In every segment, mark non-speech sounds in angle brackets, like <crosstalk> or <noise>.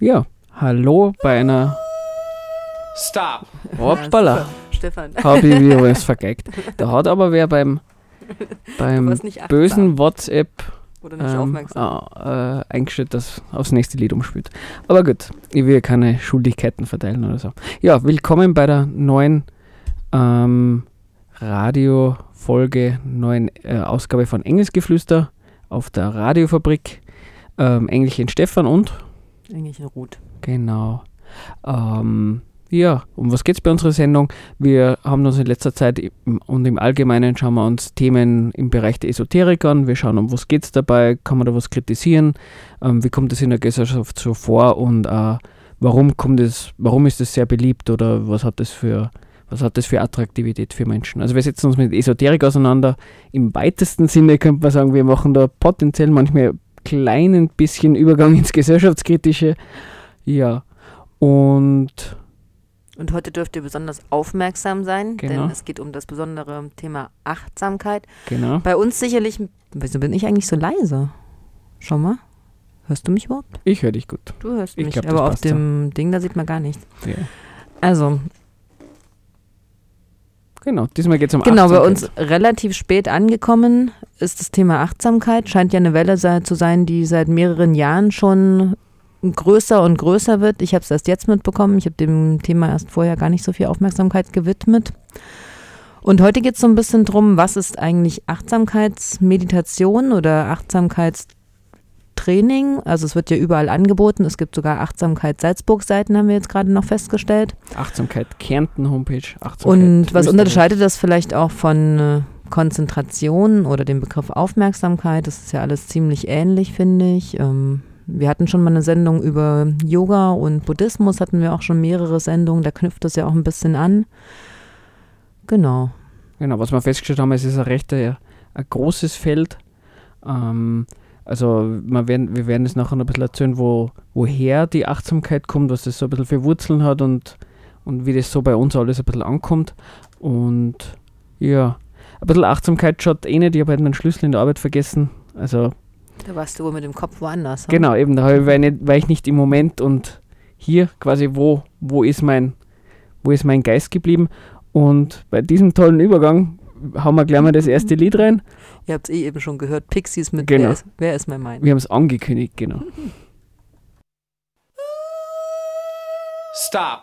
Ja, hallo bei einer. Stop! Hoppala! Ja, Stefan. Habe ich wieder was <laughs> vergeigt. Da hat aber wer beim, beim bösen WhatsApp Oder nicht ähm, aufmerksam. äh, eingestellt, dass aufs nächste Lied umspielt. Aber gut, ich will keine Schuldigkeiten verteilen oder so. Ja, willkommen bei der neuen ähm, Radiofolge, neuen äh, Ausgabe von Engelsgeflüster auf der Radiofabrik. Ähm, Engelchen Stefan und Engelchen Ruth. Genau. Ähm, ja, um was geht es bei unserer Sendung? Wir haben uns in letzter Zeit im- und im Allgemeinen schauen wir uns Themen im Bereich der Esoterik an. Wir schauen, um was geht es dabei, kann man da was kritisieren, ähm, wie kommt es in der Gesellschaft so vor und äh, warum kommt es, warum ist es sehr beliebt oder was hat das für was hat das für Attraktivität für Menschen? Also wir setzen uns mit Esoterik auseinander. Im weitesten Sinne könnte man sagen, wir machen da potenziell manchmal ein kleinen bisschen Übergang ins Gesellschaftskritische. Ja. Und Und heute dürft ihr besonders aufmerksam sein, Genau. denn es geht um das besondere Thema Achtsamkeit. genau. Bei uns sicherlich. Wieso bin ich eigentlich so leise? Schau mal. Hörst du mich überhaupt? Ich höre dich gut. Du hörst Ich mich, glaub, aber auf passt so. dem Ding, da sieht man gar nichts. Ja. Also, Genau. Diesmal geht es um genau, bei uns relativ spät angekommen ist das Thema Achtsamkeit. Scheint ja eine Welle zu sein, die seit mehreren Jahren schon größer und größer wird. Ich habe es erst jetzt mitbekommen. Ich habe dem Thema erst vorher gar nicht so viel Aufmerksamkeit gewidmet. Und heute geht es so ein bisschen drum, was ist eigentlich Achtsamkeitsmeditation oder Achtsamkeitstraining? Also es wird ja überall angeboten. Es gibt sogar Achtsamkeit-Salzburg-Seiten, haben wir jetzt gerade noch festgestellt. Achtsamkeit Kärnten Homepage. Achtsamkeit Und was unterscheidet das vielleicht auch von äh, Konzentration oder dem Begriff Aufmerksamkeit? Das ist ja alles ziemlich ähnlich, finde ich. Ähm, wir hatten schon mal eine Sendung über Yoga und Buddhismus, hatten wir auch schon mehrere Sendungen, da knüpft das ja auch ein bisschen an. Genau. Genau, was wir festgestellt haben, es ist ein recht ein, ein großes Feld. Ähm, also wir werden, wir werden es nachher noch ein bisschen erzählen, wo, woher die Achtsamkeit kommt, was das so ein bisschen für Wurzeln hat und, und wie das so bei uns alles ein bisschen ankommt. Und ja, ein bisschen Achtsamkeit schaut eh nicht, ich habe halt meinen Schlüssel in der Arbeit vergessen. Also Da warst du wohl mit dem Kopf woanders. Genau, eben, da ich, war, ich nicht, war ich nicht im Moment und hier quasi, wo, wo, ist mein, wo ist mein Geist geblieben? Und bei diesem tollen Übergang hauen wir gleich mal das erste Lied rein. Ihr habt es eh eben schon gehört, Pixies mit Genau. wer, ist, wer ist mein Mein? Wir haben es angekündigt, genau. <laughs> Stop!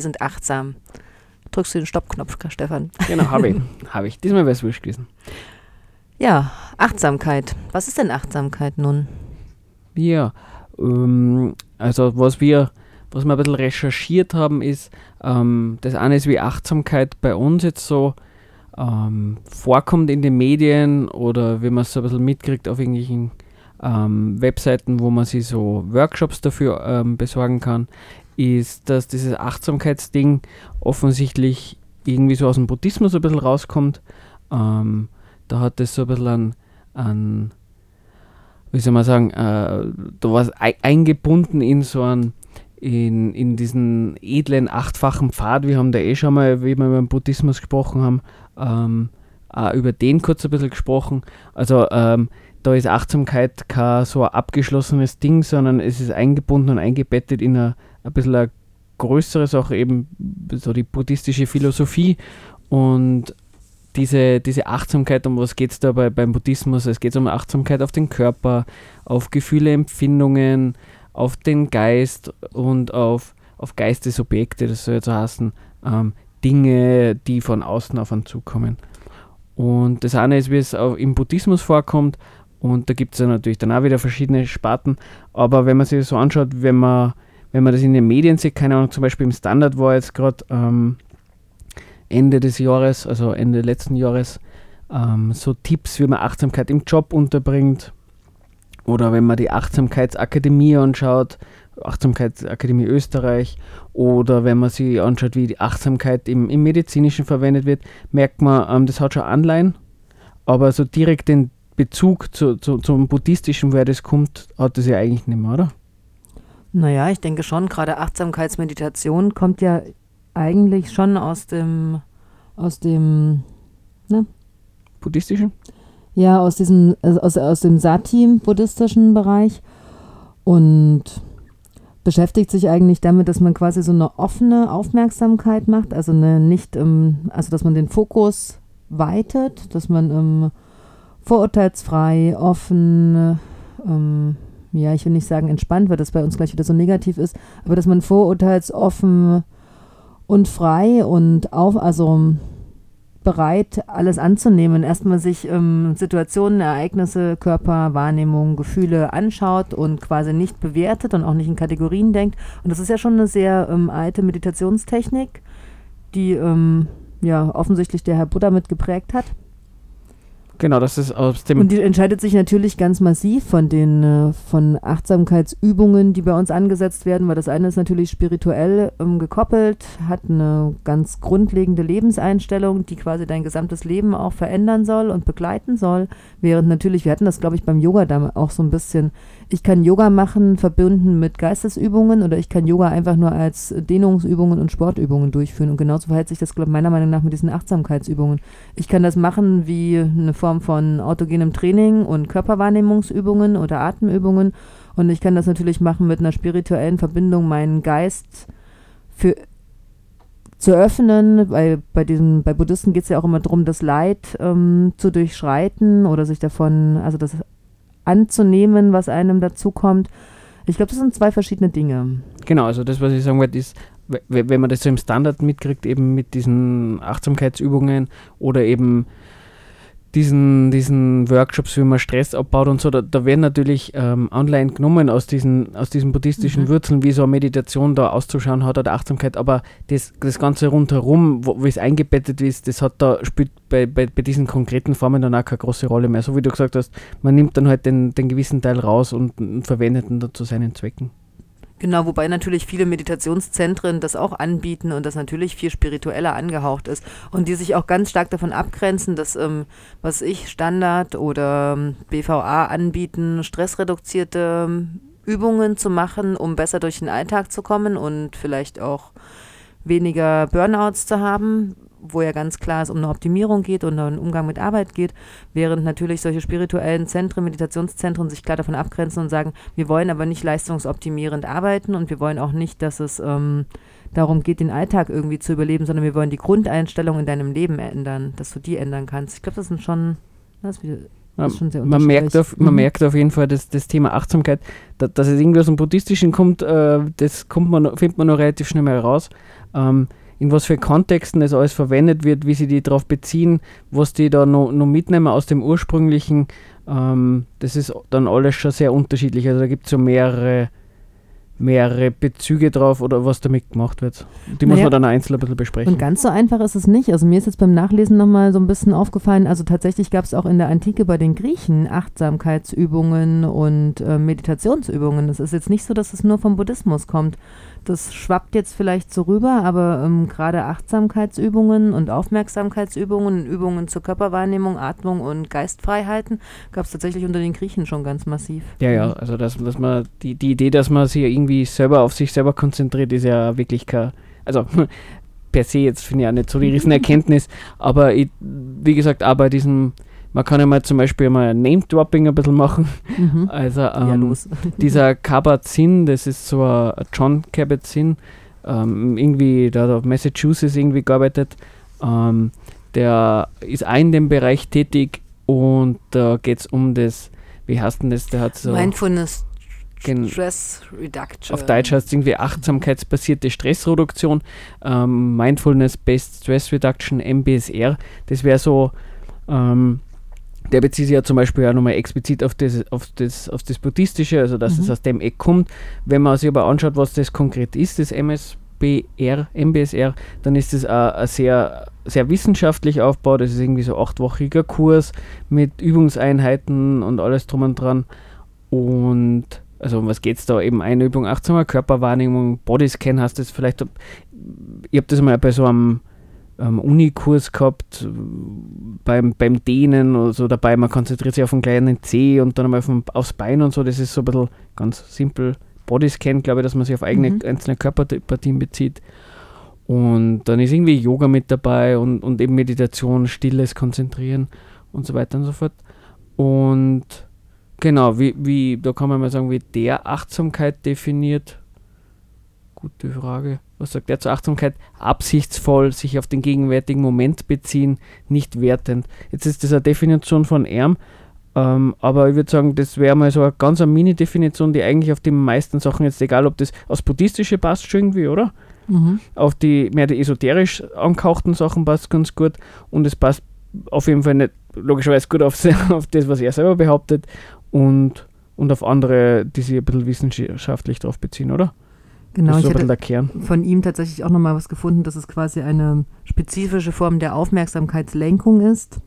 Wir sind achtsam. Drückst du den Stoppknopf, Stefan? <laughs> Genau, habe ich. <laughs> habe ich. Diesmal wäre es wurscht gewesen. Ja, Achtsamkeit. Was ist denn Achtsamkeit nun? Ja, ähm, also was wir, was wir ein bisschen recherchiert haben, ist, ähm, das eine ist, wie Achtsamkeit bei uns jetzt so ähm, vorkommt in den Medien oder wie man es so ein bisschen mitkriegt auf irgendwelchen ähm, Webseiten, wo man sich so Workshops dafür ähm, besorgen kann, ist, dass dieses Achtsamkeitsding offensichtlich irgendwie so aus dem Buddhismus ein bisschen rauskommt. Ähm, da hat es so ein bisschen an, an wie soll man sagen, äh, da war es eingebunden in so einen, in, in diesen edlen achtfachen Pfad. Wir haben da eh schon mal, wie wir über den Buddhismus gesprochen haben, ähm, auch über den kurz ein bisschen gesprochen. Also ähm, da ist Achtsamkeit kein so ein abgeschlossenes Ding, sondern es ist eingebunden und eingebettet in eine, ein bisschen eine größere Sache, eben so die buddhistische Philosophie und diese, diese Achtsamkeit, um was geht es da bei, beim Buddhismus? Es geht um Achtsamkeit auf den Körper, auf Gefühle, Empfindungen, auf den Geist und auf, auf Geistesobjekte, das soll jetzt heißen, ähm, Dinge, die von außen auf einen zukommen. Und das eine ist, wie es auch im Buddhismus vorkommt, und da gibt es ja natürlich dann auch wieder verschiedene Sparten, aber wenn man sich das so anschaut, wenn man, wenn man das in den Medien sieht, keine Ahnung, zum Beispiel im Standard war jetzt gerade ähm, Ende des Jahres, also Ende letzten Jahres, ähm, so Tipps, wie man Achtsamkeit im Job unterbringt. Oder wenn man die Achtsamkeitsakademie anschaut, Achtsamkeitsakademie Österreich, oder wenn man sich anschaut, wie die Achtsamkeit im, im Medizinischen verwendet wird, merkt man, ähm, das hat schon Anleihen, aber so direkt den Bezug zu, zu, zum Buddhistischen, woher das kommt, hat das ja eigentlich nicht mehr, oder? Naja, ich denke schon, gerade Achtsamkeitsmeditation kommt ja eigentlich schon aus dem, aus dem, ne? Buddhistischen? Ja, aus diesem, also aus, aus dem Sati-buddhistischen Bereich und beschäftigt sich eigentlich damit, dass man quasi so eine offene Aufmerksamkeit macht, also eine nicht, ähm, also dass man den Fokus weitet, dass man ähm, vorurteilsfrei, offen, ähm, ja, ich will nicht sagen entspannt, weil das bei uns gleich wieder so negativ ist, aber dass man vorurteilsoffen und frei und auf, also bereit, alles anzunehmen. Erstmal sich ähm, Situationen, Ereignisse, Körper, Wahrnehmung, Gefühle anschaut und quasi nicht bewertet und auch nicht in Kategorien denkt. Und das ist ja schon eine sehr ähm, alte Meditationstechnik, die ähm, ja offensichtlich der Herr Buddha mit geprägt hat. Genau, das ist aus dem. Und die entscheidet sich natürlich ganz massiv von den äh, von Achtsamkeitsübungen, die bei uns angesetzt werden, weil das eine ist natürlich spirituell ähm, gekoppelt, hat eine ganz grundlegende Lebenseinstellung, die quasi dein gesamtes Leben auch verändern soll und begleiten soll. Während natürlich, wir hatten das, glaube ich, beim Yoga da auch so ein bisschen, ich kann Yoga machen, verbunden mit Geistesübungen oder ich kann Yoga einfach nur als Dehnungsübungen und Sportübungen durchführen. Und genauso verhält sich das, glaube meiner Meinung nach mit diesen Achtsamkeitsübungen. Ich kann das machen wie eine Form von autogenem Training und Körperwahrnehmungsübungen oder Atemübungen. Und ich kann das natürlich machen mit einer spirituellen Verbindung, meinen Geist für zu öffnen, weil bei diesem, bei Buddhisten geht es ja auch immer darum, das Leid ähm, zu durchschreiten oder sich davon, also das anzunehmen, was einem dazukommt. Ich glaube, das sind zwei verschiedene Dinge. Genau, also das, was ich sagen wollte, ist, wenn man das so im Standard mitkriegt, eben mit diesen Achtsamkeitsübungen oder eben diesen, diesen Workshops, wie man Stress abbaut und so, da, da werden natürlich ähm, online genommen aus diesen, aus diesen buddhistischen mhm. Wurzeln, wie so eine Meditation da auszuschauen hat oder Achtsamkeit, aber das, das Ganze rundherum, wo, wie es eingebettet ist, das hat da, spielt bei, bei, bei diesen konkreten Formen dann auch keine große Rolle mehr. So wie du gesagt hast, man nimmt dann halt den, den gewissen Teil raus und, und verwendet ihn dann zu seinen Zwecken. Genau, wobei natürlich viele Meditationszentren das auch anbieten und das natürlich viel spiritueller angehaucht ist und die sich auch ganz stark davon abgrenzen, dass, ähm, was ich Standard oder ähm, BVA anbieten, stressreduzierte ähm, Übungen zu machen, um besser durch den Alltag zu kommen und vielleicht auch weniger Burnouts zu haben, wo ja ganz klar es um eine Optimierung geht und einen Umgang mit Arbeit geht, während natürlich solche spirituellen Zentren, Meditationszentren sich klar davon abgrenzen und sagen, wir wollen aber nicht leistungsoptimierend arbeiten und wir wollen auch nicht, dass es ähm, darum geht, den Alltag irgendwie zu überleben, sondern wir wollen die Grundeinstellung in deinem Leben ändern, dass du die ändern kannst. Ich glaube, das sind schon, das ist schon sehr man, merkt auf, man Mhm. merkt auf jeden Fall, dass das Thema Achtsamkeit, da, dass es irgendwie aus dem Buddhistischen kommt, äh, das kommt man, findet man noch relativ schnell mal raus. Ähm, in was für Kontexten das alles verwendet wird, wie sie die darauf beziehen, was die da noch, noch mitnehmen aus dem ursprünglichen, ähm, das ist dann alles schon sehr unterschiedlich. Also da gibt es so mehrere, mehrere Bezüge drauf oder was damit gemacht wird. Die muss Naja. man dann einzeln ein bisschen besprechen. Und ganz so einfach ist es nicht. Also mir ist jetzt beim Nachlesen nochmal so ein bisschen aufgefallen, also tatsächlich gab es auch in der Antike bei den Griechen Achtsamkeitsübungen und äh, Meditationsübungen. Es ist jetzt nicht so, dass es nur vom Buddhismus kommt. Das schwappt jetzt vielleicht so rüber, aber ähm, gerade Achtsamkeitsübungen und Aufmerksamkeitsübungen, Übungen zur Körperwahrnehmung, Atmung und Geistfreiheiten gab es tatsächlich unter den Griechen schon ganz massiv. Ja, ja, also dass, dass man die, die Idee, dass man sich irgendwie selber auf sich selber konzentriert, ist ja wirklich kein, also <laughs> per se jetzt finde ich auch nicht so die Riesenerkenntnis, aber ich, wie gesagt, auch bei diesem, man kann ja mal zum Beispiel mal Name-Dropping ein bisschen machen, Mhm. <laughs> also ja, ähm, los. <laughs> dieser Kabat-Zinn, das ist so ein John Kabat-Zinn, ähm, irgendwie, da hat auf Massachusetts irgendwie gearbeitet, ähm, der ist auch in dem Bereich tätig und da geht es um das, wie heißt denn das, der hat so... Mindfulness Stress Reduction. Auf Deutsch heißt es irgendwie achtsamkeitsbasierte Stressreduktion, ähm, Mindfulness-Based Stress Reduction, MBSR. Das wäre so, ähm, der bezieht sich ja zum Beispiel ja nochmal explizit auf das, auf, das, auf das Buddhistische, also dass Mhm. es aus dem Eck kommt. Wenn man sich aber anschaut, was das konkret ist, das MSBR, MBSR, dann ist das auch ein sehr, sehr wissenschaftlich aufgebaut. Das ist irgendwie so achtwöchiger Kurs mit Übungseinheiten und alles drum und dran. Und also um was geht es da? Eben eine Übung achtsamer Körperwahrnehmung, Bodyscan hast du das vielleicht. Ich habe das mal bei so einem ähm, Unikurs gehabt, äh, beim, beim Dehnen oder so dabei. Man konzentriert sich auf einen kleinen Zeh und dann einmal auf den, aufs Bein und so. Das ist so ein bisschen ganz simpel. Bodyscan, glaube ich, dass man sich auf eigene Mhm. einzelne Körperpartien bezieht. Und dann ist irgendwie Yoga mit dabei und, und eben Meditation, stilles Konzentrieren und so weiter und so fort. Und genau, wie, wie, da kann man mal sagen, wie der Achtsamkeit definiert. Gute Frage. Was sagt der zur Achtsamkeit? Absichtsvoll, sich auf den gegenwärtigen Moment beziehen, nicht wertend. Jetzt ist das eine Definition von Erm, ähm, aber ich würde sagen, das wäre mal so eine ganz eine Mini-Definition, die eigentlich auf die meisten Sachen jetzt, egal ob das aus Buddhistische passt schon irgendwie, oder? Mhm. auf die mehr die esoterisch angehauchten Sachen passt ganz gut und es passt auf jeden Fall nicht logischerweise gut auf, <laughs> auf das, was er selber behauptet und, und auf andere, die sich ein bisschen wissenschaftlich darauf beziehen, oder? Genau, das ist ich so hatte der Kern. von ihm tatsächlich auch nochmal was gefunden, dass es quasi eine spezifische Form der Aufmerksamkeitslenkung ist.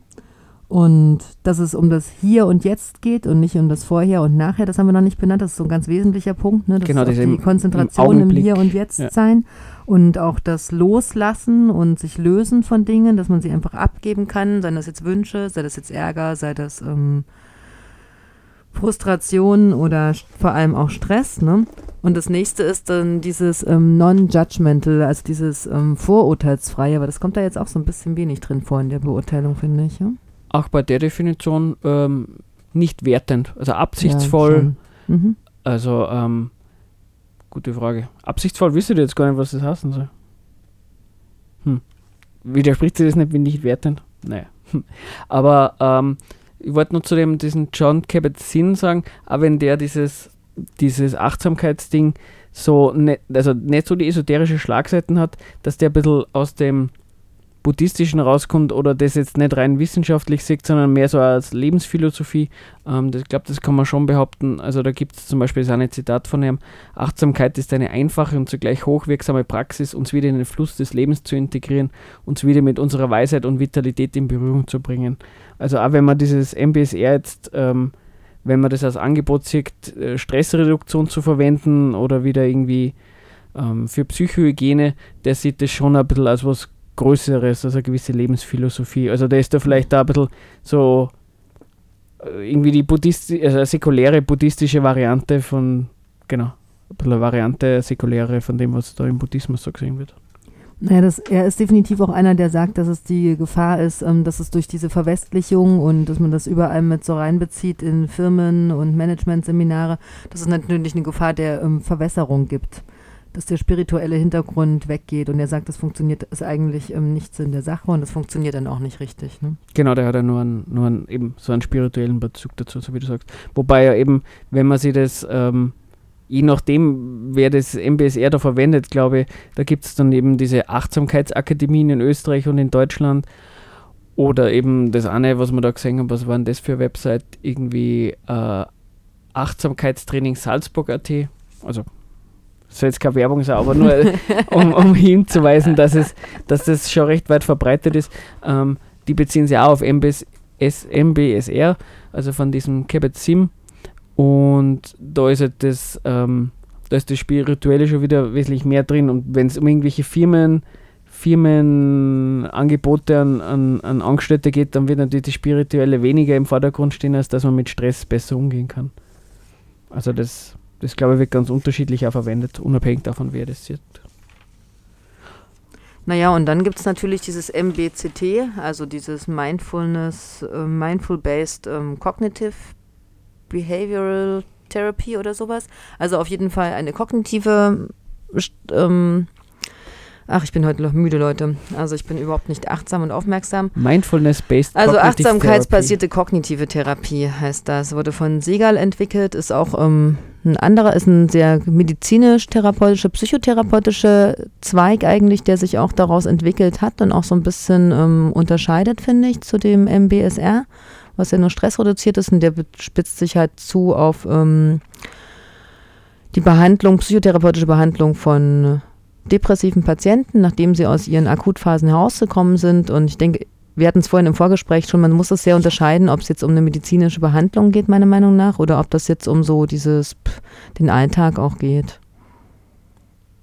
Und dass es um das Hier und Jetzt geht und nicht um das Vorher und Nachher. Das haben wir noch nicht benannt. Das ist so ein ganz wesentlicher Punkt. Ne? Das Genau, ist die Konzentration im im. Hier und Jetzt Ja. sein. Und auch das Loslassen und sich lösen von Dingen, dass man sie einfach abgeben kann. Seien das jetzt Wünsche, sei das jetzt Ärger, sei das ähm, Frustration oder vor allem auch Stress. Ne? Und das nächste ist dann dieses ähm, Non-Judgmental, also dieses ähm, Vorurteilsfreie, aber das kommt da jetzt auch so ein bisschen wenig drin vor in der Beurteilung, finde ich. Ja? Auch bei der Definition ähm, nicht wertend, also Ja, absichtsvoll, schon. mhm. also ähm, gute Frage. Absichtsvoll wisst ihr jetzt gar nicht, was das heißen soll. Hm. Widerspricht sie das nicht, wenn nicht wertend? Naja. <laughs> Aber ähm, ich wollte nur zu dem, diesen John Kabat-Zinn sagen, auch wenn der dieses, dieses Achtsamkeitsding so, ne, also nicht so die esoterische Schlagseiten hat, dass der ein bisschen aus dem Buddhistischen rauskommt oder das jetzt nicht rein wissenschaftlich sieht, sondern mehr so als Lebensphilosophie. Ähm, das, ich glaube, das kann man schon behaupten. Also da gibt es zum Beispiel so ein Zitat von ihm, Achtsamkeit ist eine einfache und zugleich hochwirksame Praxis, uns wieder in den Fluss des Lebens zu integrieren, uns wieder mit unserer Weisheit und Vitalität in Berührung zu bringen. Also auch wenn man dieses MBSR jetzt, ähm, wenn man das als Angebot sieht, äh, Stressreduktion zu verwenden oder wieder irgendwie ähm, für Psychohygiene, der sieht das schon ein bisschen als was Größeres, also eine gewisse Lebensphilosophie. Also der ist da vielleicht da ein bisschen so äh, irgendwie die Buddhisti also eine säkuläre buddhistische Variante von, genau, ein bisschen eine Variante säkuläre von dem, was da im Buddhismus so gesehen wird. Naja, das, er ist definitiv auch einer, der sagt, dass es die Gefahr ist, ähm, dass es durch diese Verwestlichung und dass man das überall mit so reinbezieht in Firmen und Managementseminare, dass es natürlich eine Gefahr der ähm, Verwässerung gibt. Dass der spirituelle Hintergrund weggeht und er sagt, das funktioniert, ist eigentlich ähm, nichts in der Sache und das funktioniert dann auch nicht richtig. Ne? Genau, der hat ja nur einen, nur einen, eben so einen spirituellen Bezug dazu, so wie du sagst. Wobei ja eben, wenn man sich das, ähm, je nachdem, wer das MBSR da verwendet, glaube ich, da gibt es dann eben diese Achtsamkeitsakademien in Österreich und in Deutschland. Oder eben das eine, was wir da gesehen haben, was war denn das für eine Website? Irgendwie äh, Achtsamkeitstraining Salzburg.at. Also soll jetzt keine Werbung sein, aber nur um, um <laughs> hinzuweisen, dass, es, dass das schon recht weit verbreitet ist. Ähm, die beziehen sich auch auf MBS, S, MBSR, also von diesem Cabot Sim. Und da ist halt das, ähm, da ist das Spirituelle schon wieder wesentlich mehr drin. Und wenn es um irgendwelche Firmen, Firmenangebote an, an, an Angestellte geht, dann wird natürlich das Spirituelle weniger im Vordergrund stehen, als dass man mit Stress besser umgehen kann. Also das, das glaube ich, wird ganz unterschiedlich auch verwendet, unabhängig davon, wer das sieht. Naja, und dann gibt es natürlich dieses MBCT, also dieses Mindfulness, äh, Mindful-Based ähm, Cognitive Behavioral Therapy oder sowas. Also auf jeden Fall eine kognitive ähm, Ach, ich bin heute noch müde, Leute. Also ich bin überhaupt nicht achtsam und aufmerksam. Mindfulness-based Also achtsamkeitsbasierte kognitive Therapie heißt das. Wurde von Segal entwickelt, ist auch ähm, ein anderer, ist ein sehr medizinisch-therapeutische, psychotherapeutische Zweig eigentlich, der sich auch daraus entwickelt hat und auch so ein bisschen ähm, unterscheidet, finde ich, zu dem MBSR, was ja nur stressreduziert ist und der spitzt sich halt zu auf ähm, die Behandlung, psychotherapeutische Behandlung von depressiven Patienten, nachdem sie aus ihren Akutphasen herausgekommen sind. Und ich denke, wir hatten es vorhin im Vorgespräch schon, man muss es sehr unterscheiden, ob es jetzt um eine medizinische Behandlung geht, meiner Meinung nach, oder ob das jetzt um so dieses, pff, den Alltag auch geht.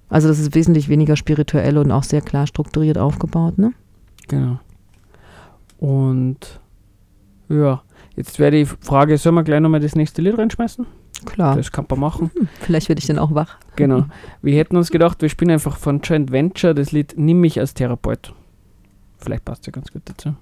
Also das ist wesentlich weniger spirituell und auch sehr klar strukturiert aufgebaut, ne? Genau. Und ja, jetzt wäre die Frage, sollen wir gleich nochmal das nächste Lied reinschmeißen? Klar. Das kann man machen. Hm, vielleicht werde ich dann auch wach. Genau. <laughs> Wir hätten uns gedacht, wir spielen einfach von Joint Venture das Lied Nimm mich als Therapeut. Vielleicht passt ja ganz gut dazu.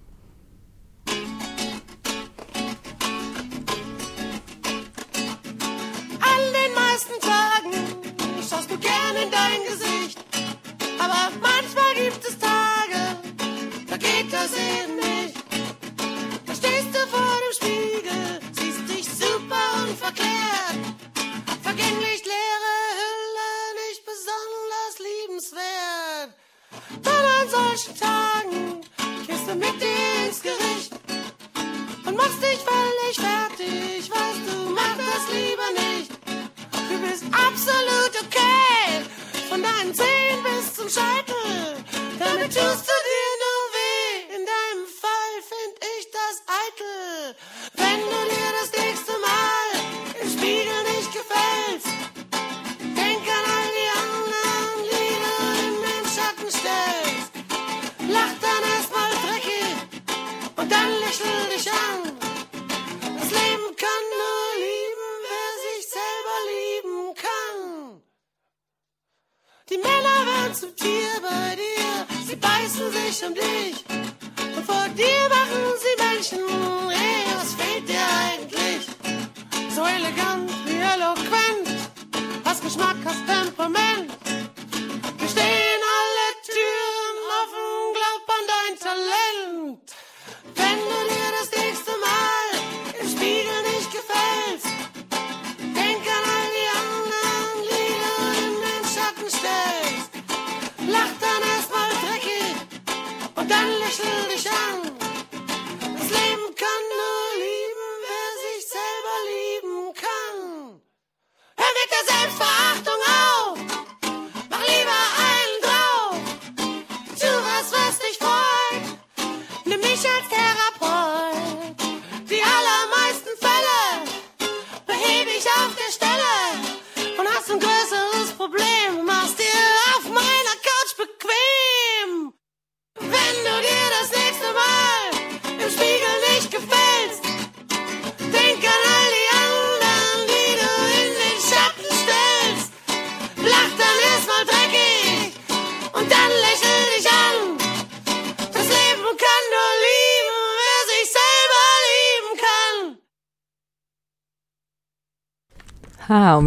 Solchen Tagen gehst du mit dir ins Gericht und machst dich völlig fertig. Weißt du, mach das lieber nicht. Du bist absolut okay. Von deinen Zehen bis zum Scheitel. Damit tust du dir nur weh. In deinem Fall find ich das eitel. Wenn du dir lächel dich an. Das Leben kann nur lieben, wer sich selber lieben kann. Die Männer werden zum Tier bei dir, sie beißen sich um dich. Und vor dir machen sie Menschen, hey, was fehlt dir eigentlich? So elegant wie eloquent, hast Geschmack, hast Temperament. Dann lächel dich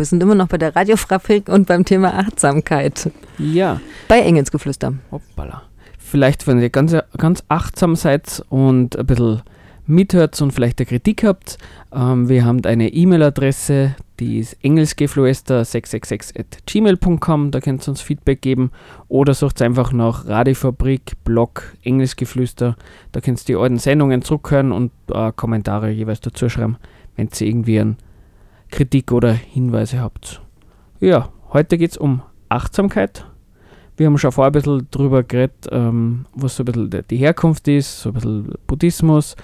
wir sind immer noch bei der Radiofrafik und beim Thema Achtsamkeit. Ja, Bei Engelsgeflüster. hoppala. Vielleicht, wenn ihr ganz, ganz achtsam seid und ein bisschen mithört und vielleicht eine Kritik habt, ähm, wir haben eine E-Mail-Adresse, die ist engelsgeflüster666 at gmail.com, da könnt ihr uns Feedback geben oder sucht einfach nach Radiofabrik, Blog, Engelsgeflüster, da könnt ihr die alten Sendungen zurückhören und äh, Kommentare jeweils dazu schreiben, wenn ihr irgendwie eine Kritik oder Hinweise habt. Ja, heute geht es um Achtsamkeit. Wir haben schon vorher ein bisschen drüber geredet, ähm, was so ein bisschen die- Herkunft ist, so ein bisschen Buddhismus,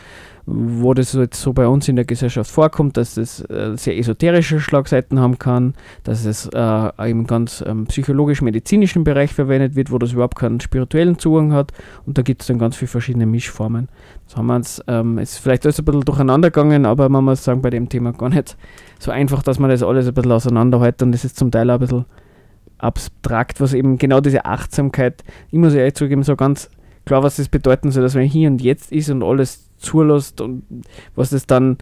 wo das jetzt so bei uns in der Gesellschaft vorkommt, dass es äh, sehr esoterische Schlagseiten haben kann, dass es äh, im ganz ähm, psychologisch-medizinischen Bereich verwendet wird, wo das überhaupt keinen spirituellen Zugang hat und da gibt es dann ganz viele verschiedene Mischformen. Das haben wir uns, ähm, ist vielleicht alles ein bisschen durcheinander gegangen, aber man muss sagen, bei dem Thema gar nicht so einfach, dass man das alles ein bisschen auseinanderhält und das ist zum Teil auch ein bisschen abstrakt, was eben genau diese Achtsamkeit, ich muss ehrlich zugeben, so ganz klar, was das bedeuten soll, dass man hier und jetzt ist und alles zulässt und was das dann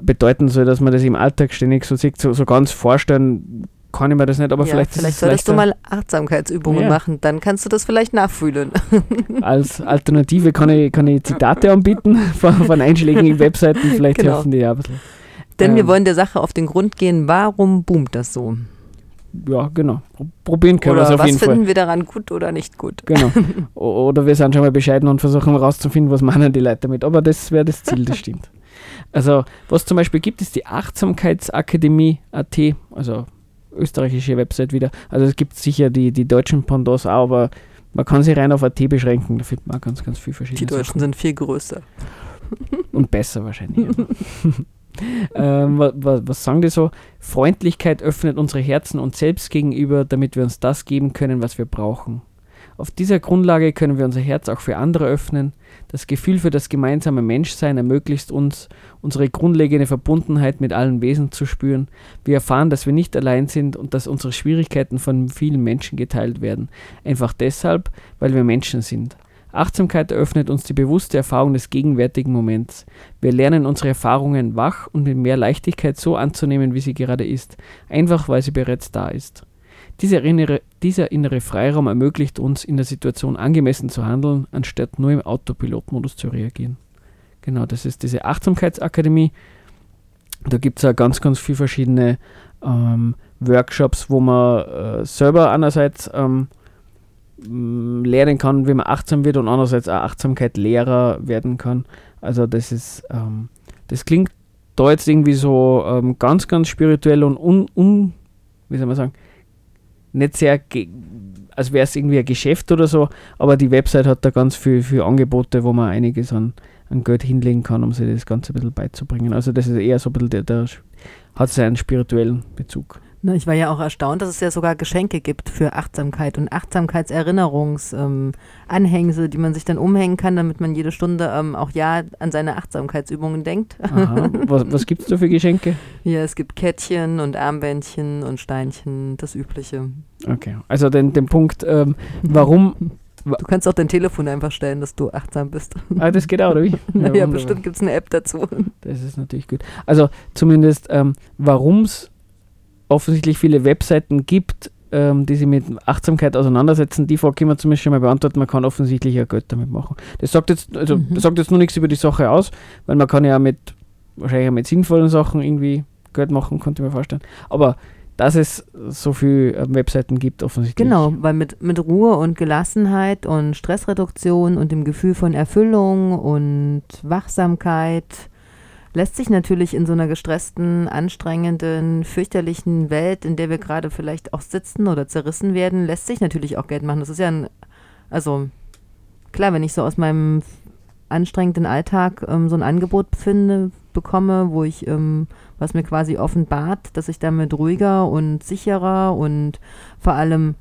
bedeuten soll, dass man das im Alltag ständig so sieht, so, so ganz vorstellen kann ich mir das nicht, aber ja, vielleicht, vielleicht solltest du mal Achtsamkeitsübungen Ja. machen, dann kannst du das vielleicht nachfühlen. <laughs> als Alternative kann ich, kann ich Zitate anbieten <laughs> von, von einschlägigen Webseiten, vielleicht Genau. helfen die ja ein bisschen. Denn wir Ähm. wollen der Sache auf den Grund gehen, warum boomt das so? Ja, genau. Pro- Probieren können wir es auf was jeden Fall. finden wir daran gut oder nicht gut? Genau. <laughs> Oder wir sind schon mal bescheiden und versuchen herauszufinden, was meinen die Leute damit. Aber das wäre das Ziel, das stimmt. Also, was zum Beispiel gibt, ist die Achtsamkeitsakademie.at, also österreichische Website wieder. Also es gibt sicher die, die deutschen Pendants auch, aber man kann sich rein auf AT beschränken. Da findet man ganz, ganz viel verschiedene Die Deutschen Sachen. sind viel größer. Und besser wahrscheinlich. <laughs> <laughs> ähm, was, was sagen die so? Freundlichkeit öffnet unsere Herzen uns selbst gegenüber, damit wir uns das geben können, was wir brauchen. Auf dieser Grundlage können wir unser Herz auch für andere öffnen. Das Gefühl für das gemeinsame Menschsein ermöglicht uns, unsere grundlegende Verbundenheit mit allen Wesen zu spüren. Wir erfahren, dass wir nicht allein sind und dass unsere Schwierigkeiten von vielen Menschen geteilt werden. Einfach deshalb, weil wir Menschen sind. Achtsamkeit eröffnet uns die bewusste Erfahrung des gegenwärtigen Moments. Wir lernen unsere Erfahrungen wach und mit mehr Leichtigkeit so anzunehmen, wie sie gerade ist, einfach weil sie bereits da ist. Dieser innere, dieser innere Freiraum ermöglicht uns, in der Situation angemessen zu handeln, anstatt nur im Autopilotmodus zu reagieren. Genau, das ist diese Achtsamkeitsakademie. Da gibt es ja ganz, ganz viele verschiedene ähm, Workshops, wo man äh, selber einerseits ähm, lernen kann, wie man achtsam wird und andererseits auch Achtsamkeit Lehrer werden kann. Also das ist, ähm, das klingt da jetzt irgendwie so ähm, ganz, ganz spirituell und un, un wie soll man sagen, nicht sehr, als wäre es irgendwie ein Geschäft oder so, aber die Website hat da ganz viel, viel Angebote, wo man einiges an, an Geld hinlegen kann, um sich das Ganze ein bisschen beizubringen. Also das ist eher so ein bisschen, der, der hat seinen spirituellen Bezug. Na, ich war ja auch erstaunt, dass es ja sogar Geschenke gibt für Achtsamkeit und Achtsamkeitserinnerungsanhängsel, ähm, die man sich dann umhängen kann, damit man jede Stunde ähm, auch ja an seine Achtsamkeitsübungen denkt. Aha. was was <laughs> gibt es da für Geschenke? Ja, es gibt Kettchen und Armbändchen und Steinchen, das Übliche. Okay, also den, den Punkt, ähm, warum, <laughs> Du kannst auch dein Telefon einfach stellen, dass du achtsam bist. <laughs> ah, das geht auch, oder wie? Ja, wunderbar. bestimmt gibt es eine App dazu. Das ist natürlich gut. Also zumindest, ähm, warum es offensichtlich viele Webseiten gibt, ähm, die sich mit Achtsamkeit auseinandersetzen, die Frage können wir zumindest schon mal beantworten. Man kann offensichtlich ja Geld damit machen. Das sagt jetzt, also Mhm. sagt jetzt nur nichts über die Sache aus, weil man kann ja mit wahrscheinlich auch mit sinnvollen Sachen irgendwie Geld machen, könnte ich mir vorstellen. Aber dass es so viele äh, Webseiten gibt, offensichtlich. Genau, weil mit, mit Ruhe und Gelassenheit und Stressreduktion und dem Gefühl von Erfüllung und Wachsamkeit lässt sich natürlich in so einer gestressten, anstrengenden, fürchterlichen Welt, in der wir gerade vielleicht auch sitzen oder zerrissen werden, lässt sich natürlich auch Geld machen. Das ist ja ein, also klar, wenn ich so aus meinem anstrengenden Alltag ähm, so ein Angebot finde, bekomme, wo ich, ähm, was mir quasi offenbart, dass ich damit ruhiger und sicherer und vor allem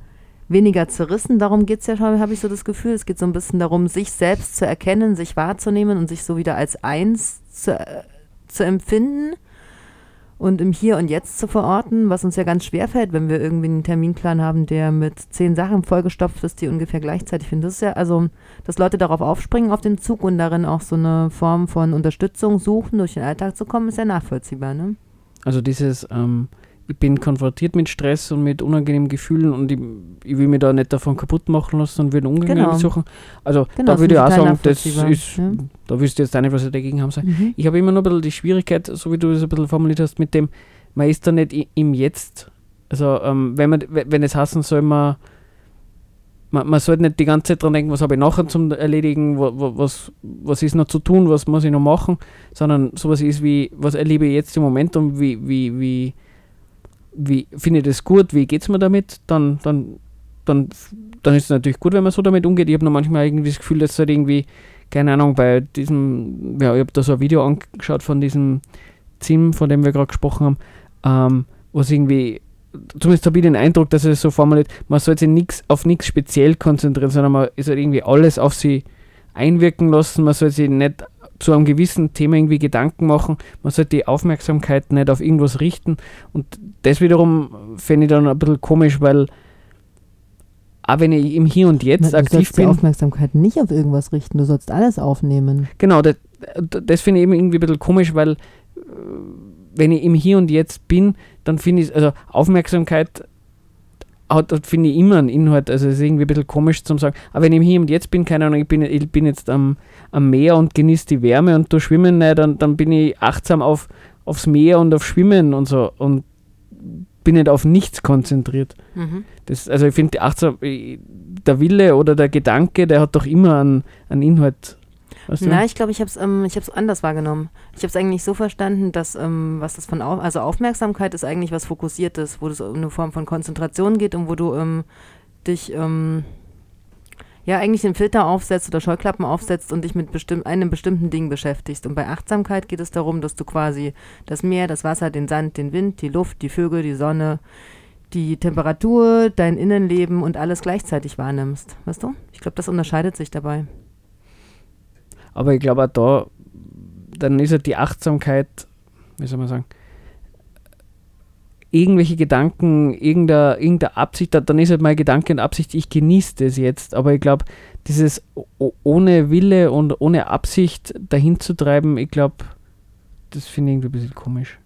weniger zerrissen, darum geht es ja schon, habe ich so das Gefühl, es geht so ein bisschen darum, sich selbst zu erkennen, sich wahrzunehmen und sich so wieder als eins zu, zu empfinden und im Hier und Jetzt zu verorten, was uns ja ganz schwer fällt, wenn wir irgendwie einen Terminplan haben, der mit zehn Sachen vollgestopft ist, die ungefähr gleichzeitig finden. Das ist ja also, dass Leute darauf aufspringen auf den Zug und darin auch so eine Form von Unterstützung suchen, durch den Alltag zu kommen, ist ja nachvollziehbar, ne? Also dieses, ähm, bin konfrontiert mit Stress und mit unangenehmen Gefühlen und ich, ich will mich da nicht davon kaputt machen lassen und will einen Umgang Genau. suchen. Also Genau, da würde ich auch ich sagen, das ist, ja. da wüsste ich jetzt nicht, was ich dagegen haben soll. Mhm. Ich habe immer noch ein bisschen die Schwierigkeit, so wie du es ein bisschen formuliert hast, mit dem, man ist da nicht im Jetzt. Also, ähm, wenn, man, wenn es hassen soll, man, man, man sollte nicht die ganze Zeit dran denken, was habe ich nachher zum Erledigen, wo, wo, was, was ist noch zu tun, was muss ich noch machen, sondern sowas ist wie, was erlebe ich jetzt im Moment und wie, wie, wie, wie finde ich das gut, wie geht es mir damit, dann, dann, dann, dann ist es natürlich gut, wenn man so damit umgeht. Ich habe noch manchmal irgendwie das Gefühl, dass halt irgendwie, keine Ahnung, bei diesem, ja, ich habe da so ein Video angeschaut von diesem Zim, von dem wir gerade gesprochen haben, ähm, was irgendwie, zumindest habe ich den Eindruck, dass es so formuliert, man soll sich nix, auf nichts speziell konzentrieren, sondern man ist halt irgendwie alles auf sie einwirken lassen, man soll sich nicht zu einem gewissen Thema irgendwie Gedanken machen, man sollte die Aufmerksamkeit nicht auf irgendwas richten und das wiederum fände ich dann ein bisschen komisch, weil auch wenn ich im Hier und Jetzt du aktiv sollst die bin, Aufmerksamkeit nicht auf irgendwas richten, du sollst alles aufnehmen. Genau, das, das finde ich eben irgendwie ein bisschen komisch, weil äh, wenn ich im Hier und Jetzt bin, dann finde ich, also Aufmerksamkeit hat, hat finde ich immer einen Inhalt, also es ist irgendwie ein bisschen komisch zu sagen, aber wenn ich Hier und Jetzt bin, keine Ahnung, ich bin, ich bin jetzt am, am Meer und genieße die Wärme und du schwimmen nicht, dann, dann bin ich achtsam auf, aufs Meer und auf Schwimmen und so und bin nicht auf nichts konzentriert. Das, also ich finde, achtsam, der Wille oder der Gedanke, der hat doch immer einen, einen Inhalt. Weißt du? Nein, ich glaube, ich habe es ähm, anders wahrgenommen. Ich habe es eigentlich so verstanden, dass ähm, was das von Au also Aufmerksamkeit ist eigentlich was Fokussiertes, wo es um eine Form von Konzentration geht und wo du ähm, dich ähm, ja eigentlich einen Filter aufsetzt oder Scheuklappen aufsetzt und dich mit bestimm einem bestimmten Ding beschäftigst. Und bei Achtsamkeit geht es darum, dass du quasi das Meer, das Wasser, den Sand, den Wind, die Luft, die Vögel, die Sonne, die Temperatur, dein Innenleben und alles gleichzeitig wahrnimmst. Weißt du? Ich glaube, das unterscheidet sich dabei. Aber ich glaube auch da, dann ist halt die Achtsamkeit, wie soll man sagen, irgendwelche Gedanken, irgendeine, irgendeine Absicht, da- dann ist halt meine Gedanke und Absicht, ich genieße das jetzt. Aber ich glaube, dieses ohne Wille und ohne Absicht dahin zu treiben, ich glaube, das finde ich irgendwie ein bisschen komisch.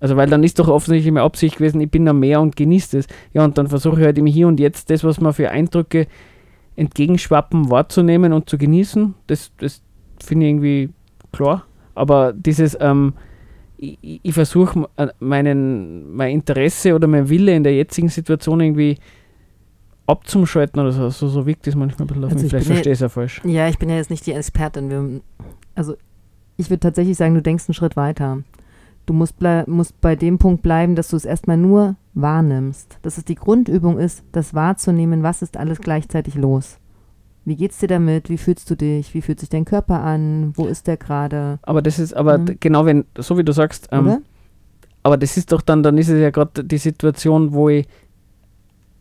Also weil dann ist doch offensichtlich meine Absicht gewesen, ich bin am Meer und genieße das. Ja, und dann versuche ich halt im Hier und Jetzt das, was man für Eindrücke entgegenschwappen, wahrzunehmen und zu genießen. Das, das finde ich irgendwie klar. Aber dieses, ähm, ich, ich- versuche meinen, mein Interesse oder mein Wille in der jetzigen Situation irgendwie abzuschalten oder so, so, so wirkt das manchmal ein bisschen auf Also mich. ich Vielleicht verstehe ich es ja falsch. Ja, ich bin ja jetzt nicht die Expertin. Wir, also ich würde tatsächlich sagen, du denkst einen Schritt weiter. Du musst, musst bei dem Punkt bleiben, dass du es erstmal nur wahrnimmst. Dass es die Grundübung ist, das wahrzunehmen, was ist alles gleichzeitig los. Wie geht's dir damit? Wie fühlst du dich? Wie fühlt sich dein Körper an? Wo ist der gerade? Aber das ist, aber Mhm. genau wenn, so wie du sagst, ähm, aber das ist doch dann, dann ist es ja gerade die Situation, wo ich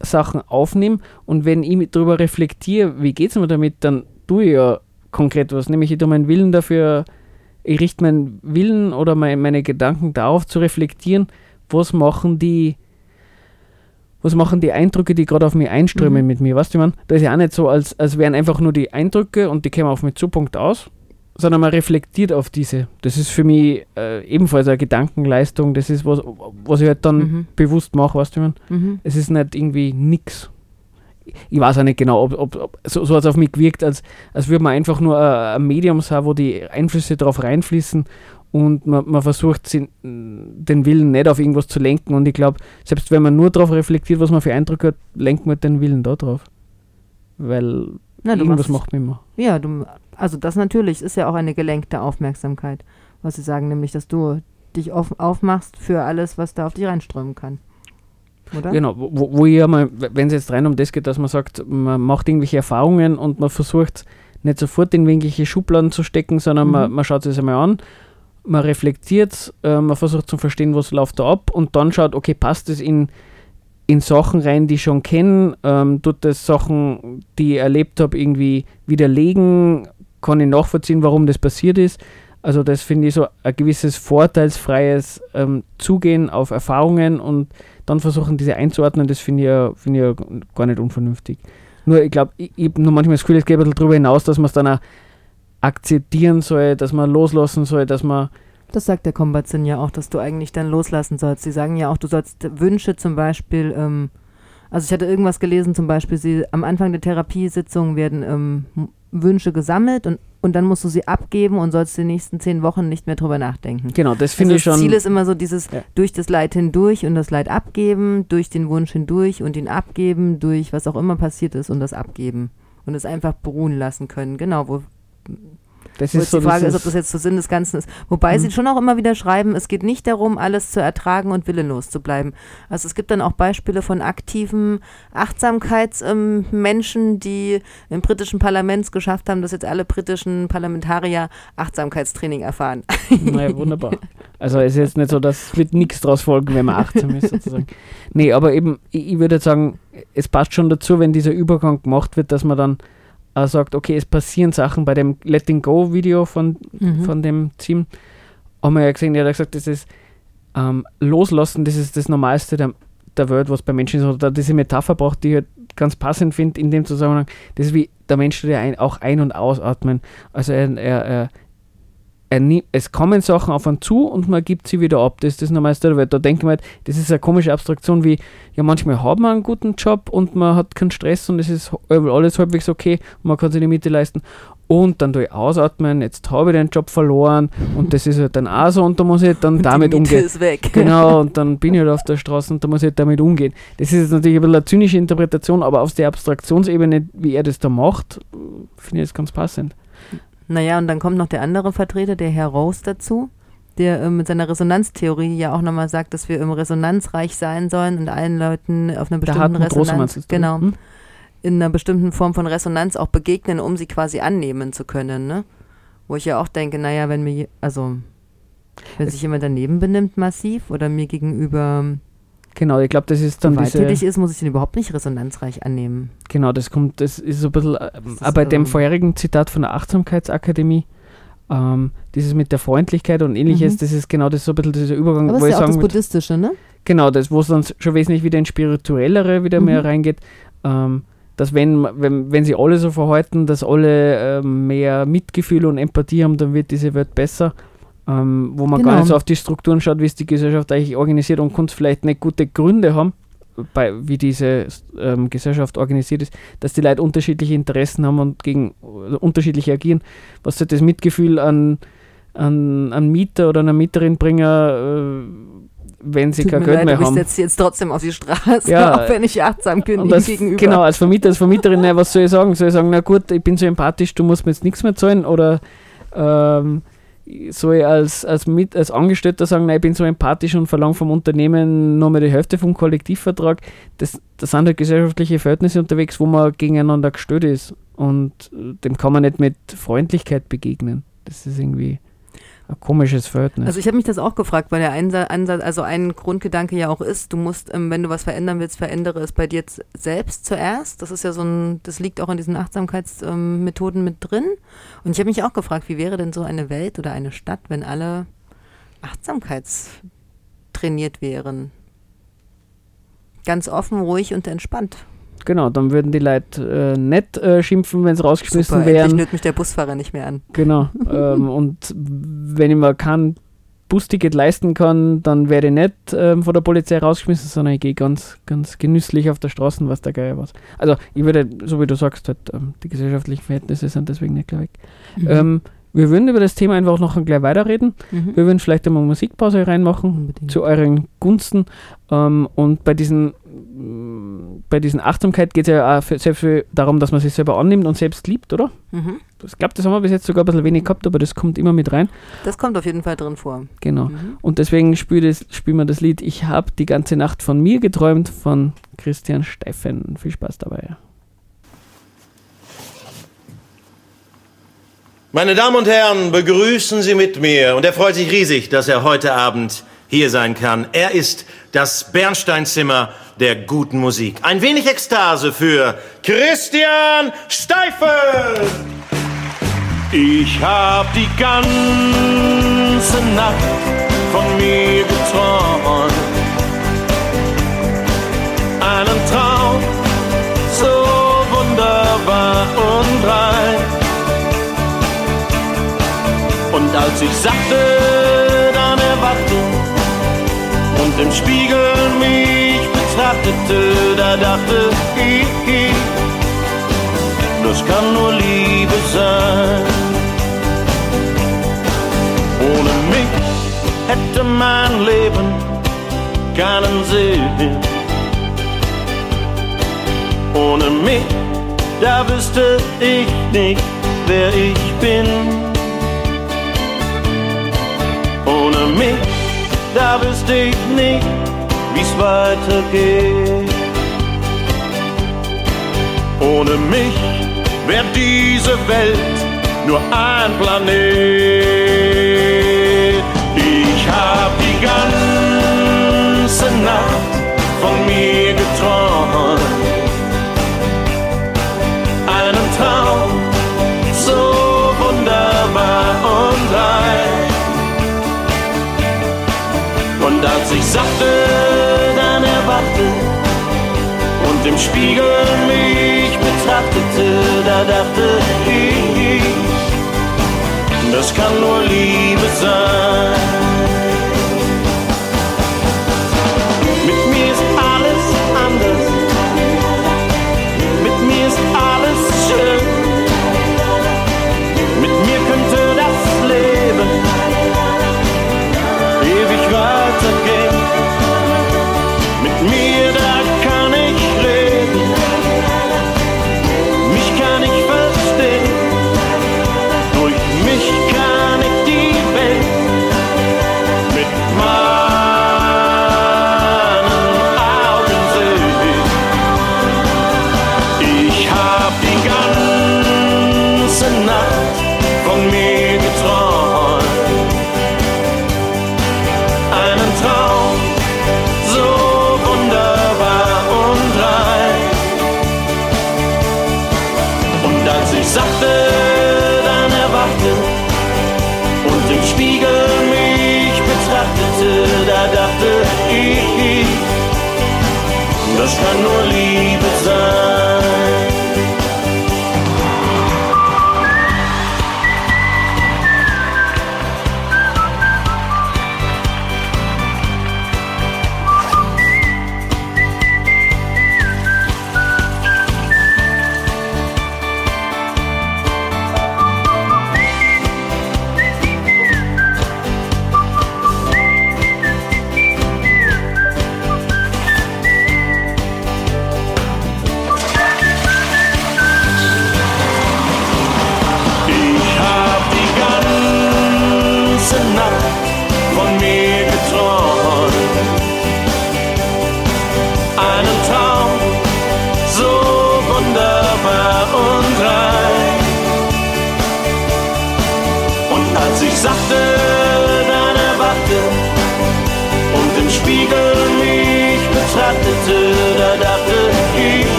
Sachen aufnehme und wenn ich mit drüber reflektiere, wie geht es mir damit, dann tue ich ja konkret was. Nämlich ich tue meinen Willen dafür, ich richte meinen Willen oder mein, meine Gedanken darauf zu reflektieren, was machen die, was machen die Eindrücke, die gerade auf mich einströmen Mhm. mit mir. Weißt du, man, da ist ja auch nicht so, als, als wären einfach nur die Eindrücke und die kämen auf mich zu, Punkt aus, sondern man reflektiert auf diese. Das ist für mich äh, ebenfalls eine Gedankenleistung. Das ist was, was ich halt dann Mhm. bewusst mache, weißt du, man. Mhm. Es ist nicht irgendwie nix. Ich weiß auch nicht genau, ob, ob, ob so, so hat es auf mich gewirkt, als, als würde man einfach nur ein, ein Medium sein, wo die Einflüsse drauf reinfließen und man, man versucht, sie, den Willen nicht auf irgendwas zu lenken. Und ich glaube, selbst wenn man nur darauf reflektiert, was man für Eindrücke hat, lenkt man den Willen da drauf. Weil du irgendwas macht man immer. Ja, du, also das natürlich ist ja auch eine gelenkte Aufmerksamkeit, was sie sagen, nämlich, dass du dich auf, aufmachst für alles, was da auf dich reinströmen kann. Oder? Genau, wo, wo ich ja mal, wenn es jetzt rein um das geht, dass man sagt, man macht irgendwelche Erfahrungen und man versucht nicht sofort in irgendwelche Schubladen zu stecken, sondern man, Mhm. man schaut es einmal an, man reflektiert, äh, man versucht zu verstehen, was läuft da ab und dann schaut, okay, passt es in, in Sachen rein, die ich schon kenne, ähm, tut das Sachen, die ich erlebt habe, irgendwie widerlegen, kann ich nachvollziehen, warum das passiert ist. Also das finde ich so ein gewisses vorteilsfreies ähm, Zugehen auf Erfahrungen und dann versuchen, diese einzuordnen, das finde ich, ja, finde ich gar nicht unvernünftig. Nur, ich glaube, ich, ich habe nur manchmal das Gefühl, es geht ein bisschen darüber hinaus, dass man es dann auch akzeptieren soll, dass man loslassen soll, dass man Das sagt der Kombatzin ja auch, dass du eigentlich dann loslassen sollst. Sie sagen ja auch, du sollst Wünsche zum Beispiel, ähm, also ich hatte irgendwas gelesen, zum Beispiel, sie, am Anfang der Therapiesitzung werden ähm, Wünsche gesammelt und, und dann musst du sie abgeben und sollst die nächsten zehn Wochen nicht mehr drüber nachdenken. Genau, das Also finde ich das schon. Ziel ist immer so dieses Ja. durch das Leid hindurch und das Leid abgeben, durch den Wunsch hindurch und ihn abgeben, durch was auch immer passiert ist und das abgeben. Und es einfach beruhen lassen können. Genau, wo, das ist so die Frage ist, ob das jetzt so Sinn des Ganzen ist. Wobei Mhm. sie schon auch immer wieder schreiben, es geht nicht darum, alles zu ertragen und willenlos zu bleiben. Also es gibt dann auch Beispiele von aktiven Achtsamkeitsmenschen, ähm, die im britischen Parlament es geschafft haben, dass jetzt alle britischen Parlamentarier Achtsamkeitstraining erfahren. Naja, wunderbar. Also es ist jetzt nicht so, dass wird nichts draus folgen, wenn man achtsam ist sozusagen. <laughs> Nee, aber eben, ich, ich würde sagen, es passt schon dazu, wenn dieser Übergang gemacht wird, dass man dann äh, sagt, okay, es passieren Sachen bei dem Letting Go Video von, Mhm. von dem Team. Haben wir ja gesehen, der hat gesagt, das ist ähm, Loslassen, das ist das Normalste der, der Welt, was bei Menschen ist. Oder diese Metapher braucht, die ich halt ganz passend finde in dem Zusammenhang. Das ist wie der Mensch, der ein, auch ein- und ausatmen. Also er, er, er, es kommen Sachen auf einen zu und man gibt sie wieder ab. Das ist das Normalste der Welt. Da denke ich mir, halt, das ist eine komische Abstraktion wie, ja, manchmal hat man einen guten Job und man hat keinen Stress und es ist alles halbwegs okay und man kann sich die Miete leisten. Und dann durch Ausatmen, jetzt habe ich den Job verloren und das ist halt dann auch so und da muss ich dann damit die Miete umgehen. Genau, und dann <laughs> bin ich halt auf der Straße und da muss ich halt damit umgehen. Das ist jetzt natürlich ein bisschen eine zynische Interpretation, aber auf der Abstraktionsebene, wie er das da macht, finde ich das ganz passend. Naja, und dann kommt noch der andere Vertreter, der Herr Rose, dazu, der äh, mit seiner Resonanztheorie ja auch nochmal sagt, dass wir im resonanzreich sein sollen und allen Leuten auf einer bestimmten Resonanz, genau, Hm? in einer bestimmten Form von Resonanz auch begegnen, um sie quasi annehmen zu können, ne? Wo ich ja auch denke, naja, wenn mir, also, wenn sich jemand daneben benimmt massiv oder mir gegenüber Genau, ich glaube, das ist dann diese, gewalttätig ist, muss ich ihn überhaupt nicht resonanzreich annehmen. genau, das kommt, das ist so ein bisschen, äh, auch bei dem also- vorherigen Zitat von der Achtsamkeitsakademie, ähm, dieses mit der Freundlichkeit und ähnliches, Mhm. das ist genau das so ein bisschen dieser Übergang, Aber wo ist ich ja auch das Buddhistische, ne? Genau, das, wo es dann schon wesentlich wieder ins Spirituellere wieder Mhm. mehr reingeht. Ähm, dass wenn, wenn, wenn sie alle so verhalten, dass alle ähm, mehr Mitgefühl und Empathie haben, dann wird diese Welt besser. Ähm, wo man gar Genau. nicht so auf die Strukturen schaut, wie es die Gesellschaft eigentlich organisiert und kann vielleicht nicht gute Gründe haben, bei, wie diese ähm, Gesellschaft organisiert ist, dass die Leute unterschiedliche Interessen haben und gegen also unterschiedlich agieren. Was soll das Mitgefühl an, an, an Mieter oder einer Mieterin bringen, äh, wenn sie Tut kein Geld leid, mehr ich haben? setze jetzt trotzdem auf die Straße, Ja, <laughs> auch wenn ich achtsam bin Und als, gegenüber. genau, als Vermieter, als Vermieterin, na, was soll ich sagen? Soll ich sagen, na gut, ich bin so empathisch, du musst mir jetzt nichts mehr zahlen? Oder ähm, soll ich als, als, Mit, als Angestellter sagen, nein, ich bin so empathisch und verlange vom Unternehmen nur mal die Hälfte vom Kollektivvertrag? Das, das sind halt gesellschaftliche Verhältnisse unterwegs, wo man gegeneinander gestellt ist. Und äh, dem kann man nicht mit Freundlichkeit begegnen. Das ist irgendwie ein komisches Verhältnis. Also ich habe mich das auch gefragt, weil der Ansatz, also ein Grundgedanke ja auch ist, du musst, ähm, wenn du was verändern willst, verändere es bei dir selbst zuerst. Das ist ja so ein, das liegt auch in diesen Achtsamkeitsmethoden ähm, mit drin. Und ich habe mich auch gefragt, wie wäre denn so eine Welt oder eine Stadt, wenn alle achtsamkeitstrainiert wären? Ganz offen, ruhig und entspannt. Genau, dann würden die Leute äh, nicht äh, schimpfen, wenn sie rausgeschmissen Super, wären. endlich mich der Busfahrer nicht mehr an. Genau. <laughs> ähm, und wenn ich mir kein Busticket leisten kann, dann werde ich nicht ähm, von der Polizei rausgeschmissen, sondern ich gehe ganz, ganz genüsslich auf der Straße, was der Geier was. Also ich würde, so wie du sagst, halt, ähm, die gesellschaftlichen Verhältnisse sind deswegen nicht gleich weg. Ähm, wir würden über das Thema einfach noch gleich weiterreden. Mhm. Wir würden vielleicht einmal Musikpause reinmachen Unbedingt. zu euren Gunsten. Ähm, und bei diesen, bei diesen Achtsamkeit geht es ja auch für, selbst für darum, dass man sich selber annimmt und selbst liebt, oder? Mhm. Ich glaube, das haben wir bis jetzt sogar ein bisschen wenig gehabt, aber das kommt immer mit rein. Das kommt auf jeden Fall drin vor. Genau. Mhm. Und deswegen spiel spielen wir das Lied Ich habe die ganze Nacht von mir geträumt von Christian Steifen. Viel Spaß dabei. Meine Damen und Herren, begrüßen Sie mit mir. Und er freut sich riesig, dass er heute Abend hier sein kann. Er ist das Bernsteinzimmer der guten Musik. Ein wenig Ekstase für Christian Steifel. Ich hab die ganze Nacht von mir geträumt. Einen Traum so wunderbar und rein. Und als ich sagte, und im Spiegel mich betrachtete, da dachte ich, das kann nur Liebe sein. Ohne mich hätte mein Leben keinen Sinn. Ohne mich, da wüsste ich nicht, wer ich bin. Ohne mich, da wüsste ich nicht, wie's weitergeht. Ohne mich wär diese Welt nur ein Planet. Ich hab die ganze Nacht im Spiegel mich betrachtete, da dachte ich, das kann nur Liebe sein. Das kann nur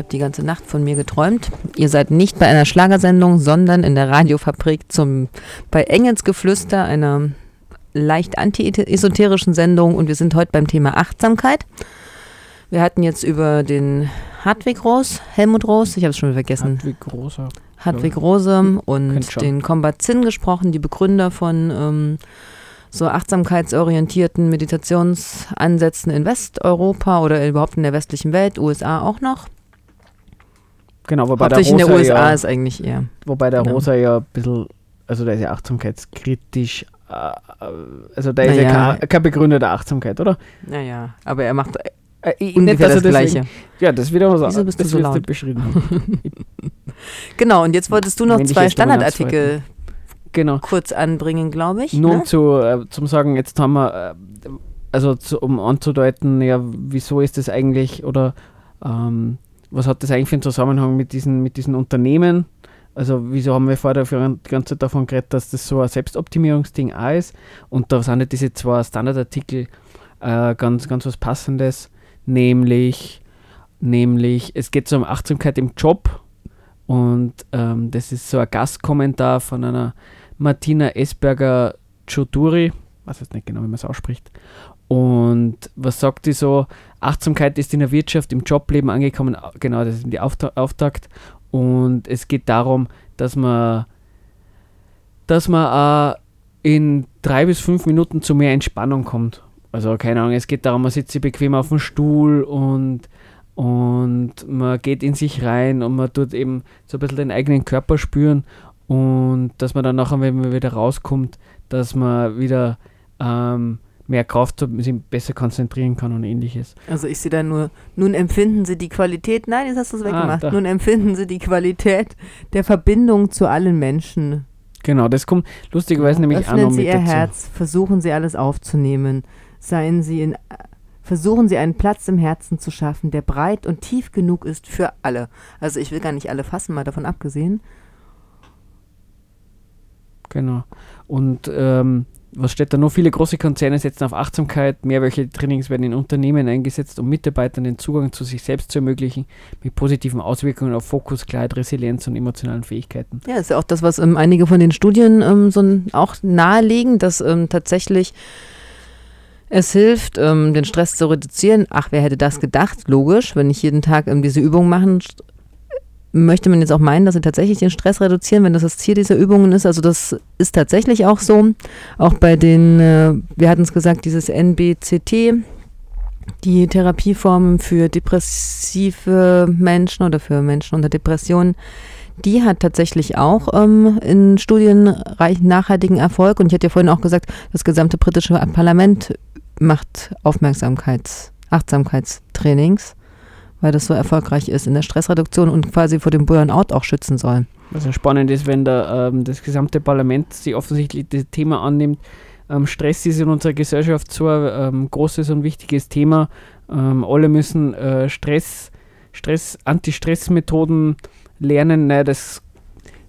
habe die ganze Nacht von mir geträumt. Ihr seid nicht bei einer Schlagersendung, sondern in der Radiofabrik zum bei Engelsgeflüster, einer leicht anti-esoterischen Sendung und wir sind heute beim Thema Achtsamkeit. Wir hatten jetzt über den Hartwig Roos, Helmut Roos, ich habe es schon vergessen, Wie großer. Hartwig Rose und den Combat Zinn gesprochen, die Begründer von ähm, so achtsamkeitsorientierten Meditationsansätzen in Westeuropa oder überhaupt in der westlichen Welt, USA auch noch. Genau, wobei der Hauptsächlich in Rosa der USA ja, ist eigentlich eher. wobei der genau. Rosa ja ein bisschen, also der ist ja achtsamkeitskritisch, äh, äh, also der ist ja Naja. kein, kein Begründer der Achtsamkeit, oder? Naja, aber er macht Äh, ich- ungefähr dass das deswegen- Gleiche. Ja, das ist wieder was Wieso bist du so laut? beschrieben. <laughs> Genau, und jetzt wolltest du noch zwei Standardartikel. Genau. kurz anbringen, glaube ich. Nur ne? zu, äh, zum sagen, jetzt haben wir, äh, also zu, um anzudeuten, ja, wieso ist das eigentlich oder ähm, was hat das eigentlich für einen Zusammenhang mit diesen, mit diesen Unternehmen? Also wieso haben wir vorher die ganze Zeit davon geredet, dass das so ein Selbstoptimierungsding auch ist? Und da sind ja diese zwei Standardartikel äh, ganz, ganz was Passendes, nämlich, nämlich es geht so um Achtsamkeit im Job Und ähm, das ist so ein Gastkommentar von einer Martina Esberger Chuduri, weiß jetzt nicht genau, wie man es ausspricht. Und was sagt die so? Achtsamkeit ist in der Wirtschaft, im Jobleben angekommen. Genau, das ist die Aufta Auftakt. Und es geht darum, dass man, dass man auch in drei bis fünf Minuten zu mehr Entspannung kommt. Also keine Ahnung, es geht darum, man sitzt sich bequem auf dem Stuhl und, und man geht in sich rein und man tut eben so ein bisschen den eigenen Körper spüren und dass man dann nachher, wenn man wieder rauskommt, dass man wieder ähm, mehr Kraft hat, sich besser konzentrieren kann und ähnliches. Also ich sehe da nur, nun empfinden Sie die Qualität, nein, jetzt hast du es weggemacht, da. nun empfinden Sie die Qualität der Verbindung zu allen Menschen. Genau, das kommt lustigerweise nämlich auch Öffnen Sie Ihr dazu. Herz, versuchen Sie alles aufzunehmen. Seien Sie in, versuchen Sie einen Platz im Herzen zu schaffen, der breit und tief genug ist für alle. Also ich will gar nicht alle fassen, mal davon abgesehen. Genau. Und ähm, was steht da noch? Viele große Konzerne setzen auf Achtsamkeit. Mehrwöchige Trainings werden in Unternehmen eingesetzt, um Mitarbeitern den Zugang zu sich selbst zu ermöglichen, mit positiven Auswirkungen auf Fokus, Klarheit, Resilienz und emotionalen Fähigkeiten. Ja, ist ja auch das, was ähm, einige von den Studien ähm, so auch nahelegen, dass ähm, tatsächlich es hilft, ähm, den Stress zu reduzieren. Ach, wer hätte das gedacht? Logisch, wenn ich jeden Tag ähm, diese Übungen machen, möchte man jetzt auch meinen, dass sie tatsächlich den Stress reduzieren, wenn das das Ziel dieser Übungen ist. Also das ist tatsächlich auch so. Auch bei den, äh, wir hatten es gesagt, dieses NBCT, die Therapieform für depressive Menschen oder für Menschen unter Depressionen, die hat tatsächlich auch ähm, in Studien nachhaltigen Erfolg. Und ich hatte ja vorhin auch gesagt, das gesamte britische Parlament macht Aufmerksamkeits-, Achtsamkeitstrainings, weil das so erfolgreich ist in der Stressreduktion und quasi vor dem Burnout auch schützen soll. Was ja spannend ist, wenn da ähm, das gesamte Parlament sich offensichtlich das Thema annimmt. Ähm, Stress ist in unserer Gesellschaft so ein ähm, großes und wichtiges Thema. Ähm, alle müssen äh, Stress, Stress, Anti-Stress-Methoden lernen. Naja, das,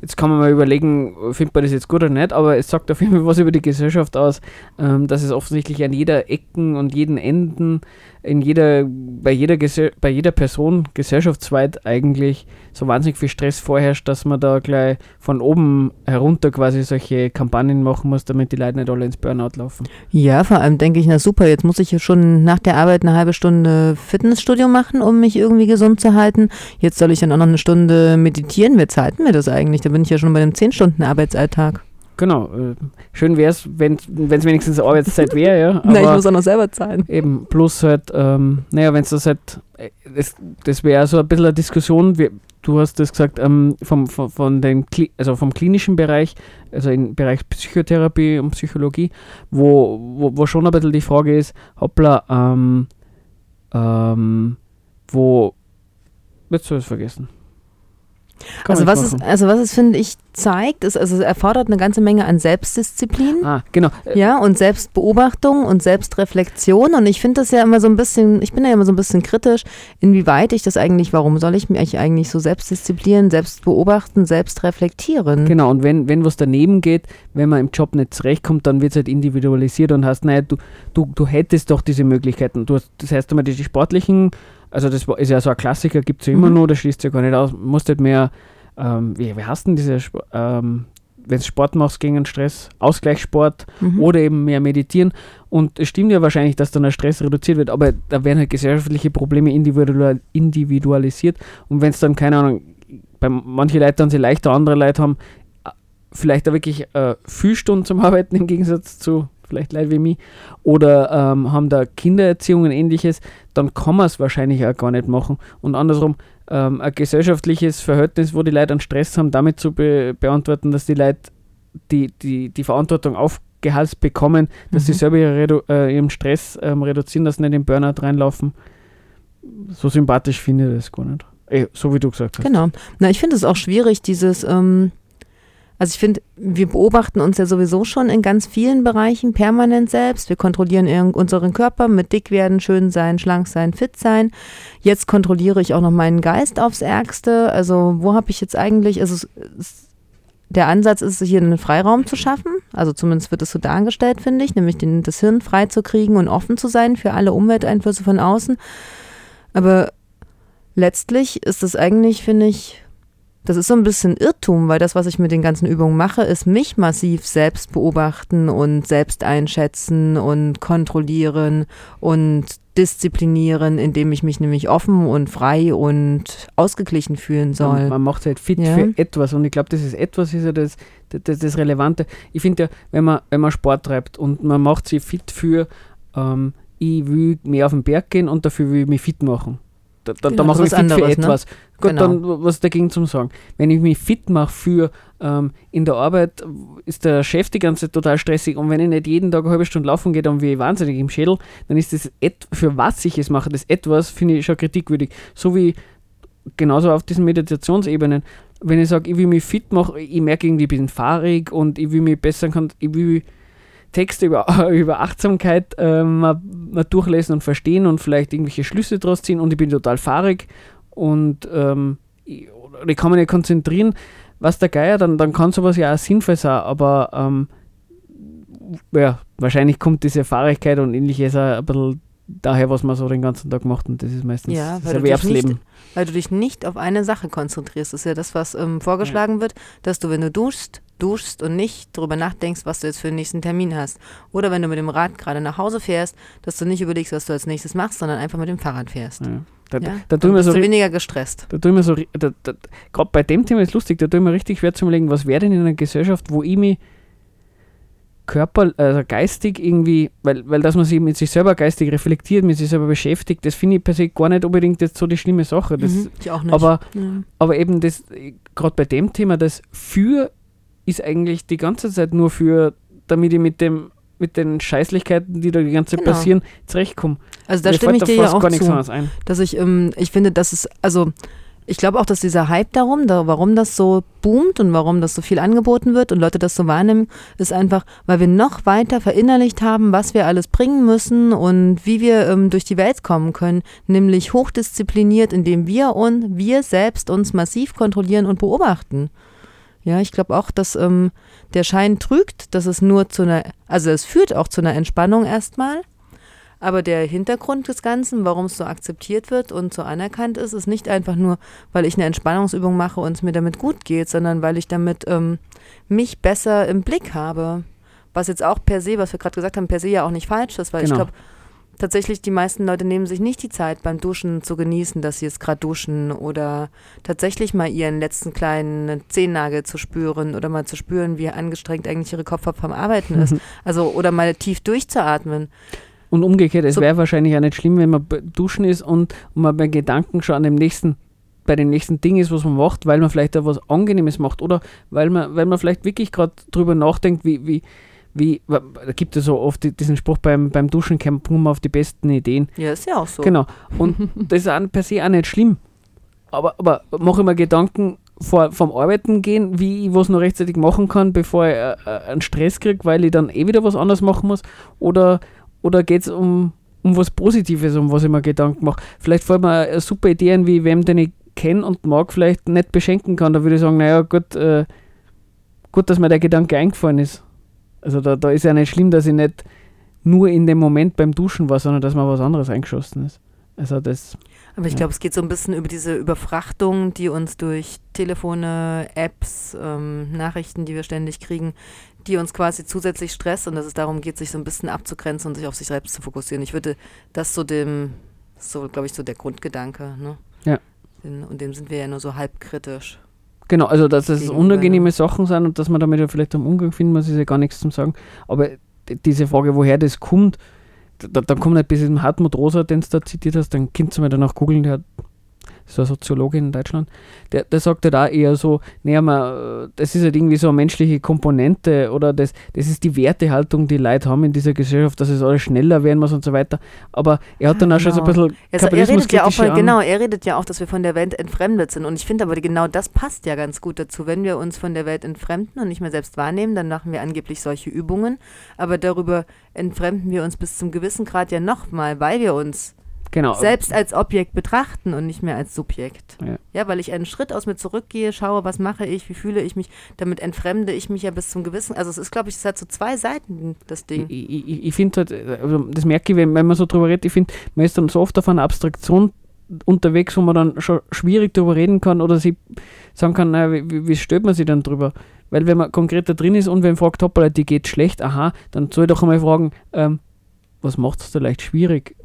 jetzt kann man mal überlegen, findet man das jetzt gut oder nicht, aber es sagt auf jeden Fall was über die Gesellschaft aus, ähm, dass es offensichtlich an jeder Ecken und jeden Enden, in jeder, bei jeder, bei jeder Person gesellschaftsweit eigentlich so wahnsinnig viel Stress vorherrscht, dass man da gleich von oben herunter quasi solche Kampagnen machen muss, damit die Leute nicht alle ins Burnout laufen. Ja, vor allem denke ich, na super, jetzt muss ich ja schon nach der Arbeit eine halbe Stunde Fitnessstudio machen, um mich irgendwie gesund zu halten. Jetzt soll ich dann auch noch eine Stunde meditieren. Wer zahlt mir das eigentlich? Bin ich ja schon bei einem 10-Stunden-Arbeitsalltag. Genau, äh, schön wäre es, wenn es wenigstens Arbeitszeit wäre, ja. <laughs> Na, ich muss auch noch selber zahlen. Eben, plus halt, ähm, naja, wenn es das halt, äh, das, das wäre so ein bisschen eine Diskussion, wir, du hast das gesagt, ähm, vom, vom, von den, Kli- also vom klinischen Bereich, also im Bereich Psychotherapie und Psychologie, wo, wo, wo schon ein bisschen die Frage ist, hoppla, ähm, ähm, wo, jetzt soll ich es vergessen. Kann Also was, es, also was es, finde ich, zeigt, ist, also es erfordert eine ganze Menge an Selbstdisziplin. Ah, genau. Ja, und Selbstbeobachtung und Selbstreflexion. Und ich finde das ja immer so ein bisschen, ich bin ja immer so ein bisschen kritisch, inwieweit ich das eigentlich, warum soll ich mich eigentlich so selbstdisziplinieren, selbst beobachten, selbst reflektieren? Genau, und wenn, wenn was daneben geht, wenn man im Job nicht zurechtkommt, dann wird es halt individualisiert und hast, naja, du, du, du hättest doch diese Möglichkeiten. Du hast, das heißt immer, die, die sportlichen, also das ist ja so ein Klassiker, gibt es ja immer Mhm. noch, das schließt ja gar nicht aus, musst halt mehr, ähm, wie, wie hast denn diese, ähm, wenn du Sport machst gegen den Stress, Ausgleichssport Mhm. oder eben mehr meditieren. Und es stimmt ja wahrscheinlich, dass dann der Stress reduziert wird, aber da werden halt gesellschaftliche Probleme individual, individualisiert. Und wenn es dann, keine Ahnung, bei manchen Leuten dann sie leichter, andere Leute haben äh, vielleicht auch wirklich äh, viel Stunden zum Arbeiten im Gegensatz zu vielleicht Leute wie mich oder ähm, haben da Kindererziehung und ähnliches, dann kann man es wahrscheinlich auch gar nicht machen. Und andersrum, ähm, ein gesellschaftliches Verhältnis, wo die Leute einen Stress haben, damit zu be beantworten, dass die Leute die, die, die Verantwortung aufgehalst bekommen, dass sie Mhm. selber ihre äh, ihren Stress ähm, reduzieren, dass sie nicht in den Burnout reinlaufen. So sympathisch finde ich das gar nicht. Eh, so wie du gesagt hast. Genau. Na, ich finde es auch schwierig, dieses, ähm, also ich finde, wir beobachten uns ja sowieso schon in ganz vielen Bereichen permanent selbst. Wir kontrollieren unseren Körper mit dick werden, schön sein, schlank sein, fit sein. Jetzt kontrolliere ich auch noch meinen Geist aufs Ärgste. Also wo habe ich jetzt eigentlich, also der Ansatz ist, hier einen Freiraum zu schaffen. Also zumindest wird es so dargestellt, finde ich, nämlich den, das Hirn frei zu kriegen und offen zu sein für alle Umwelteinflüsse von außen. Aber letztlich ist es eigentlich, finde ich, das ist so ein bisschen Irrtum, weil das, was ich mit den ganzen Übungen mache, ist mich massiv selbst beobachten und selbst einschätzen und kontrollieren und disziplinieren, indem ich mich nämlich offen und frei und ausgeglichen fühlen soll. Man, macht halt fit Ja. für etwas und ich glaube, das ist etwas ist ja das, das, das Relevante. Ich finde ja, wenn man, wenn man Sport treibt und man macht sich fit für, ähm, ich will mehr auf den Berg gehen und dafür will ich mich fit machen. Da, da, da Genau, mache ich fit für anderes, ne? etwas. Gut, Genau. dann was dagegen zum Sagen. Wenn ich mich fit mache für ähm, in der Arbeit, ist der Chef die ganze Zeit total stressig und wenn ich nicht jeden Tag eine halbe Stunde laufen gehe, dann ich wahnsinnig im Schädel, dann ist das, für was ich es mache, das etwas, finde ich schon kritikwürdig. So wie genauso auf diesen Meditationsebenen. Wenn ich sage, ich will mich fit machen, ich merke irgendwie, ich bin fahrig und ich will mich besser kann, ich will Texte über, <laughs> über Achtsamkeit äh, mal, mal durchlesen und verstehen und vielleicht irgendwelche Schlüsse daraus ziehen und ich bin total fahrig und ähm, ich, kann mich nicht konzentrieren, was der Geier, dann, dann kann sowas ja auch sinnvoll sein, aber ähm, ja, wahrscheinlich kommt diese Fahrigkeit und ähnliches auch ein bisschen daher, was man so den ganzen Tag macht und das ist meistens Ja, das Erwerbsleben. nicht- Weil du dich nicht auf eine Sache konzentrierst. Das ist ja das, was ähm, vorgeschlagen wird, dass du, wenn du duschst, duschst und nicht darüber nachdenkst, was du jetzt für den nächsten Termin hast. Oder wenn du mit dem Rad gerade nach Hause fährst, dass du nicht überlegst, was du als nächstes machst, sondern einfach mit dem Fahrrad fährst. Ja. Da, Ja? da, da wir bist so du weniger gestresst. da tun wir so, ri- da, da, gerade bei dem Thema ist lustig, da tun wir richtig schwer zu überlegen, was wäre denn in einer Gesellschaft, wo ich mich körper, also geistig irgendwie, weil, weil dass man sich mit sich selber geistig reflektiert, mit sich selber beschäftigt, das finde ich per se gar nicht unbedingt jetzt so die schlimme Sache. Das, Mhm, ich auch nicht. aber, ja. aber eben das, gerade bei dem Thema, das für ist eigentlich die ganze Zeit nur für, damit ich mit dem mit den Scheißlichkeiten, die da die ganze Zeit Genau. passieren, zurechtkomme. also da Mir stimme ich dir ja auch gar nichts zu. anderes ein. dass ich, ähm, ich finde, dass es, also ich glaube auch, dass dieser Hype darum, da, warum das so boomt und warum das so viel angeboten wird und Leute das so wahrnehmen, ist einfach, weil wir noch weiter verinnerlicht haben, was wir alles bringen müssen und wie wir ähm, durch die Welt kommen können, nämlich hochdiszipliniert, indem wir und wir selbst uns massiv kontrollieren und beobachten. Ja, ich glaube auch, dass ähm, der Schein trügt, dass es nur zu einer, also es führt auch zu einer Entspannung erstmal. Aber der Hintergrund des Ganzen, warum es so akzeptiert wird und so anerkannt ist, ist nicht einfach nur, weil ich eine Entspannungsübung mache und es mir damit gut geht, sondern weil ich damit ähm, mich besser im Blick habe. Was jetzt auch per se, was wir gerade gesagt haben, per se ja auch nicht falsch ist, weil ich Genau. glaube, tatsächlich die meisten Leute nehmen sich nicht die Zeit beim Duschen zu genießen, dass sie jetzt gerade duschen oder tatsächlich mal ihren letzten kleinen Zehennagel zu spüren oder mal zu spüren, wie angestrengt eigentlich ihre Kopfhaut beim Arbeiten ist. Also oder mal tief durchzuatmen. Und umgekehrt, es So- wäre wahrscheinlich auch nicht schlimm, wenn man duschen ist und, und man bei Gedanken schon an dem nächsten, bei dem nächsten Ding ist, was man macht, weil man vielleicht da was Angenehmes macht oder weil man, weil man vielleicht wirklich gerade drüber nachdenkt, wie, wie, wie, da gibt es so oft die- diesen Spruch beim, beim Duschen kommt man auf die besten Ideen. Ja, ist ja auch so. Genau. Und <laughs> das ist auch per se auch nicht schlimm. Aber, aber mache ich mir Gedanken vor, vom Arbeiten gehen, wie ich was noch rechtzeitig machen kann, bevor ich äh, äh, einen Stress kriege, weil ich dann eh wieder was anderes machen muss? Oder, oder geht es um, um was Positives, um was ich mir Gedanken mache? Vielleicht fällt mir eine super Idee ein, wie wem, den ich kenne und mag, vielleicht nicht beschenken kann. Da würde ich sagen, naja, gut, äh, gut, dass mir der Gedanke eingefallen ist. Also da, da ist ja nicht schlimm, dass ich nicht nur in dem Moment beim Duschen war, sondern dass mir was anderes eingeschossen ist. Also das, Aber ich Ja. glaube, es geht so ein bisschen über diese Überfrachtung, die uns durch Telefone, Apps, ähm, Nachrichten, die wir ständig kriegen, die uns quasi zusätzlich stresst und dass es darum geht, sich so ein bisschen abzugrenzen und sich auf sich selbst zu fokussieren. Ich würde das so dem, so glaube ich, so der Grundgedanke, ne? Ja. Und dem sind wir ja nur so halb kritisch. Genau, also dass es unangenehme Sachen sind und dass man damit ja vielleicht am Umgang finden muss, ist ja gar nichts zum Sagen. Aber diese Frage, woher das kommt, da, da kommt nicht bis diesem Hartmut Rosa, den du da zitiert hast, dann könnt ihr mal danach googeln, der hat so ein Soziologe in Deutschland, der, der sagt halt auch eher so, naja, man, das ist halt irgendwie so eine menschliche Komponente oder das, das ist die Wertehaltung, die Leute haben in dieser Gesellschaft, dass es alles schneller werden muss und so weiter. Aber er hat Ah, dann auch schon so ein genau. bisschen sa- er redet ja auch von, genau, er redet ja auch, dass wir von der Welt entfremdet sind. Und ich finde aber genau das passt ja ganz gut dazu. Wenn wir uns von der Welt entfremden und nicht mehr selbst wahrnehmen, dann machen wir angeblich solche Übungen. Aber darüber entfremden wir uns bis zum gewissen Grad ja nochmal, weil wir uns genau, selbst als Objekt betrachten und nicht mehr als Subjekt. Ja. Ja, weil ich einen Schritt aus mir zurückgehe, schaue, was mache ich, wie fühle ich mich, damit entfremde ich mich ja bis zum gewissen. Also es ist, glaube ich, es hat so zwei Seiten, das Ding. Ich, ich, ich finde halt, also das merke ich, wenn, wenn man so drüber redet, ich finde, man ist dann so oft auf einer Abstraktion unterwegs, wo man dann schon schwierig darüber reden kann oder sie sagen kann, naja, wie, wie- stellt man sich dann drüber? Weil wenn man konkreter drin ist und wenn fragt, hoppala, die geht schlecht, aha, dann soll ich doch einmal fragen, ähm, was macht es da leicht schwierig?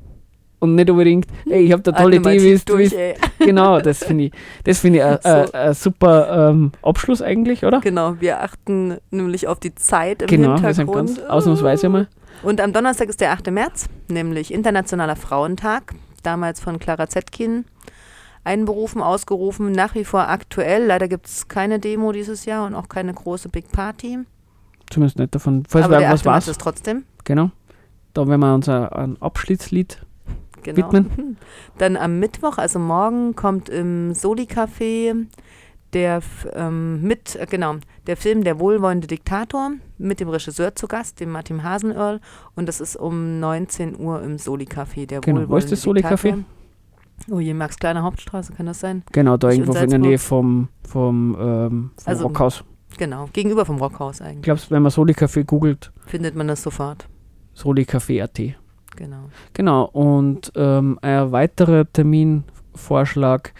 Und nicht unbedingt, ey, ich habe da tolle Idee, wie tief es du durch, ist. ey. Genau, das finde ich, das finde ich ein So. super ähm, Abschluss eigentlich, oder? Genau, wir achten nämlich auf die Zeit im Genau, Hintergrund. ganz ausnahmsweise mal. Und am Donnerstag ist der 8. März, nämlich Internationaler Frauentag, damals von Clara Zetkin einberufen, ausgerufen, nach wie vor aktuell. Leider gibt es keine Demo dieses Jahr und auch keine große Big Party. Zumindest nicht davon. Falls Aber der 8. was weiß, ist trotzdem. genau. Da werden wir uns ein, ein Abschiedslied Genau. widmen. <laughs> Dann am Mittwoch, also morgen, kommt im Soli-Café der, ähm, mit, äh, genau, der Film Der wohlwollende Diktator mit dem Regisseur zu Gast, dem Martin Hasenöhrl. Und das ist um 19 Uhr im Soli-Café. Der Genau. Wo ist das Soli-Café? Diktator. Oh je, Max Kleiner Hauptstraße, kann das sein? Genau, da irgendwo in in der Nähe vom, vom, ähm, vom Also- Rockhaus. Genau, gegenüber vom Rockhaus Ich eigentlich. glaube, wenn man Soli Café googelt, Findet man das sofort. Soli Café.at. Genau. Genau, und ähm, ein weiterer Terminvorschlag,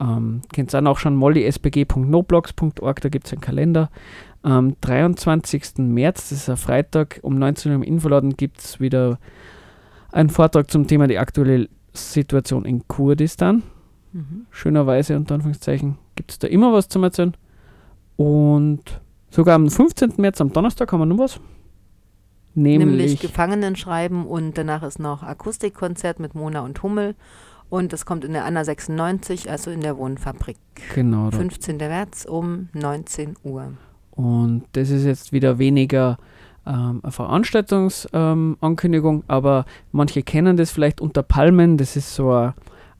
ähm, könnt ihr auch nachschauen, mollysbg.noblogs.org, da gibt es einen Kalender. Am 23. März, das ist ein Freitag, um 19 Uhr im Infoladen gibt es wieder einen Vortrag zum Thema die aktuelle Situation in Kurdistan. Mhm. Schönerweise, unter Anführungszeichen, gibt es da immer was zum Erzählen. Und sogar am 15. März, am Donnerstag, haben wir noch was. Nämlich, Nämlich, Gefangenen schreiben und danach ist noch Akustikkonzert mit Mona und Hummel. Und das kommt in der Anna 96, also in der Wohnfabrik. genau, da 15. März um 19 Uhr. Und das ist jetzt wieder weniger ähm, eine Veranstaltungsankündigung, ähm, aber manche kennen das vielleicht unter Palmen. Das ist so ein,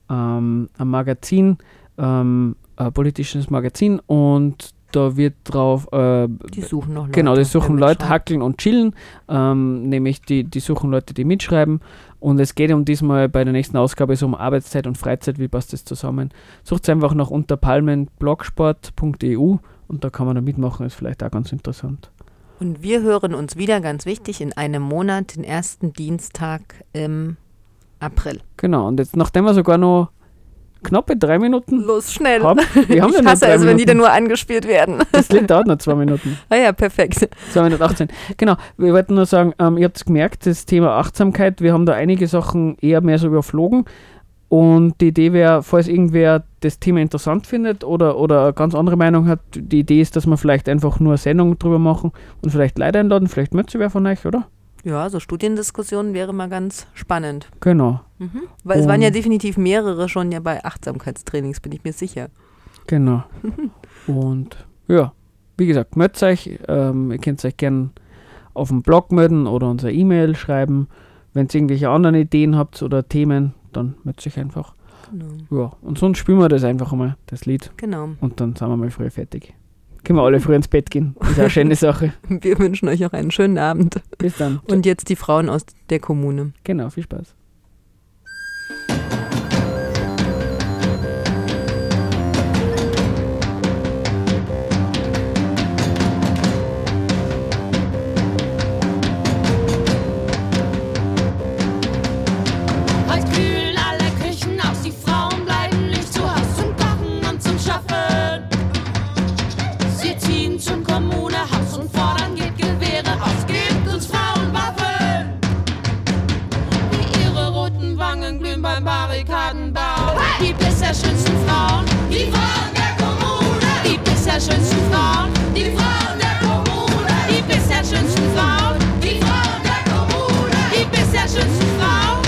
ähm, ein Magazin, ähm, ein politisches Magazin und da wird drauf, äh, Die suchen noch Leute. genau, die suchen Leute, hackeln und chillen, ähm, nämlich die, die suchen Leute, die mitschreiben. Und es geht um diesmal bei der nächsten Ausgabe so um Arbeitszeit und Freizeit, wie passt das zusammen. Sucht einfach nach unterpalmenblogsport.eu und da kann man da mitmachen, ist vielleicht auch ganz interessant. Und wir hören uns wieder, ganz wichtig, in einem Monat, den ersten Dienstag im April. Genau, und jetzt, nachdem wir sogar noch knappe drei Minuten Los, schnell. haben, wir haben ja ich noch hasse es, wenn die dann nur angespielt werden. Das Lied dauert noch zwei Minuten. <laughs> ah ja, perfekt. 218. Genau, wir wollten nur sagen, ähm, ihr habt gemerkt, das Thema Achtsamkeit, wir haben da einige Sachen eher mehr so überflogen. Und die Idee wäre, falls irgendwer das Thema interessant findet oder, oder eine ganz andere Meinung hat, die Idee ist, dass wir vielleicht einfach nur eine Sendung drüber machen und vielleicht Leute einladen, vielleicht möchte wer von euch, oder? Ja, so Studiendiskussionen wäre mal ganz spannend. Genau, Mhm. Weil es waren ja definitiv mehrere schon ja bei Achtsamkeitstrainings, bin ich mir sicher. genau. <laughs> und ja, wie gesagt, meldet euch, ähm, ihr könnt euch gerne auf dem Blog melden oder unsere E-Mail schreiben. Wenn ihr irgendwelche anderen Ideen habt oder Themen, dann meldet euch einfach. Genau. Ja, und sonst spielen wir das einfach einmal, das Lied. genau. Und dann sind wir mal früh fertig. Können wir alle früh ins Bett gehen. Das ist eine schöne Sache. <laughs> Wir wünschen euch auch einen schönen Abend. Bis dann. Und jetzt die Frauen aus der Kommune. genau, viel Spaß. Beim Barrikadenbau. Die bisher schönsten Frauen, die Frauen der Kommune. Die bisher schönsten Frauen, die Frauen der Kommune. Die bisher schönsten Frauen, die Frauen der Kommune. Die bisher schönsten Frauen,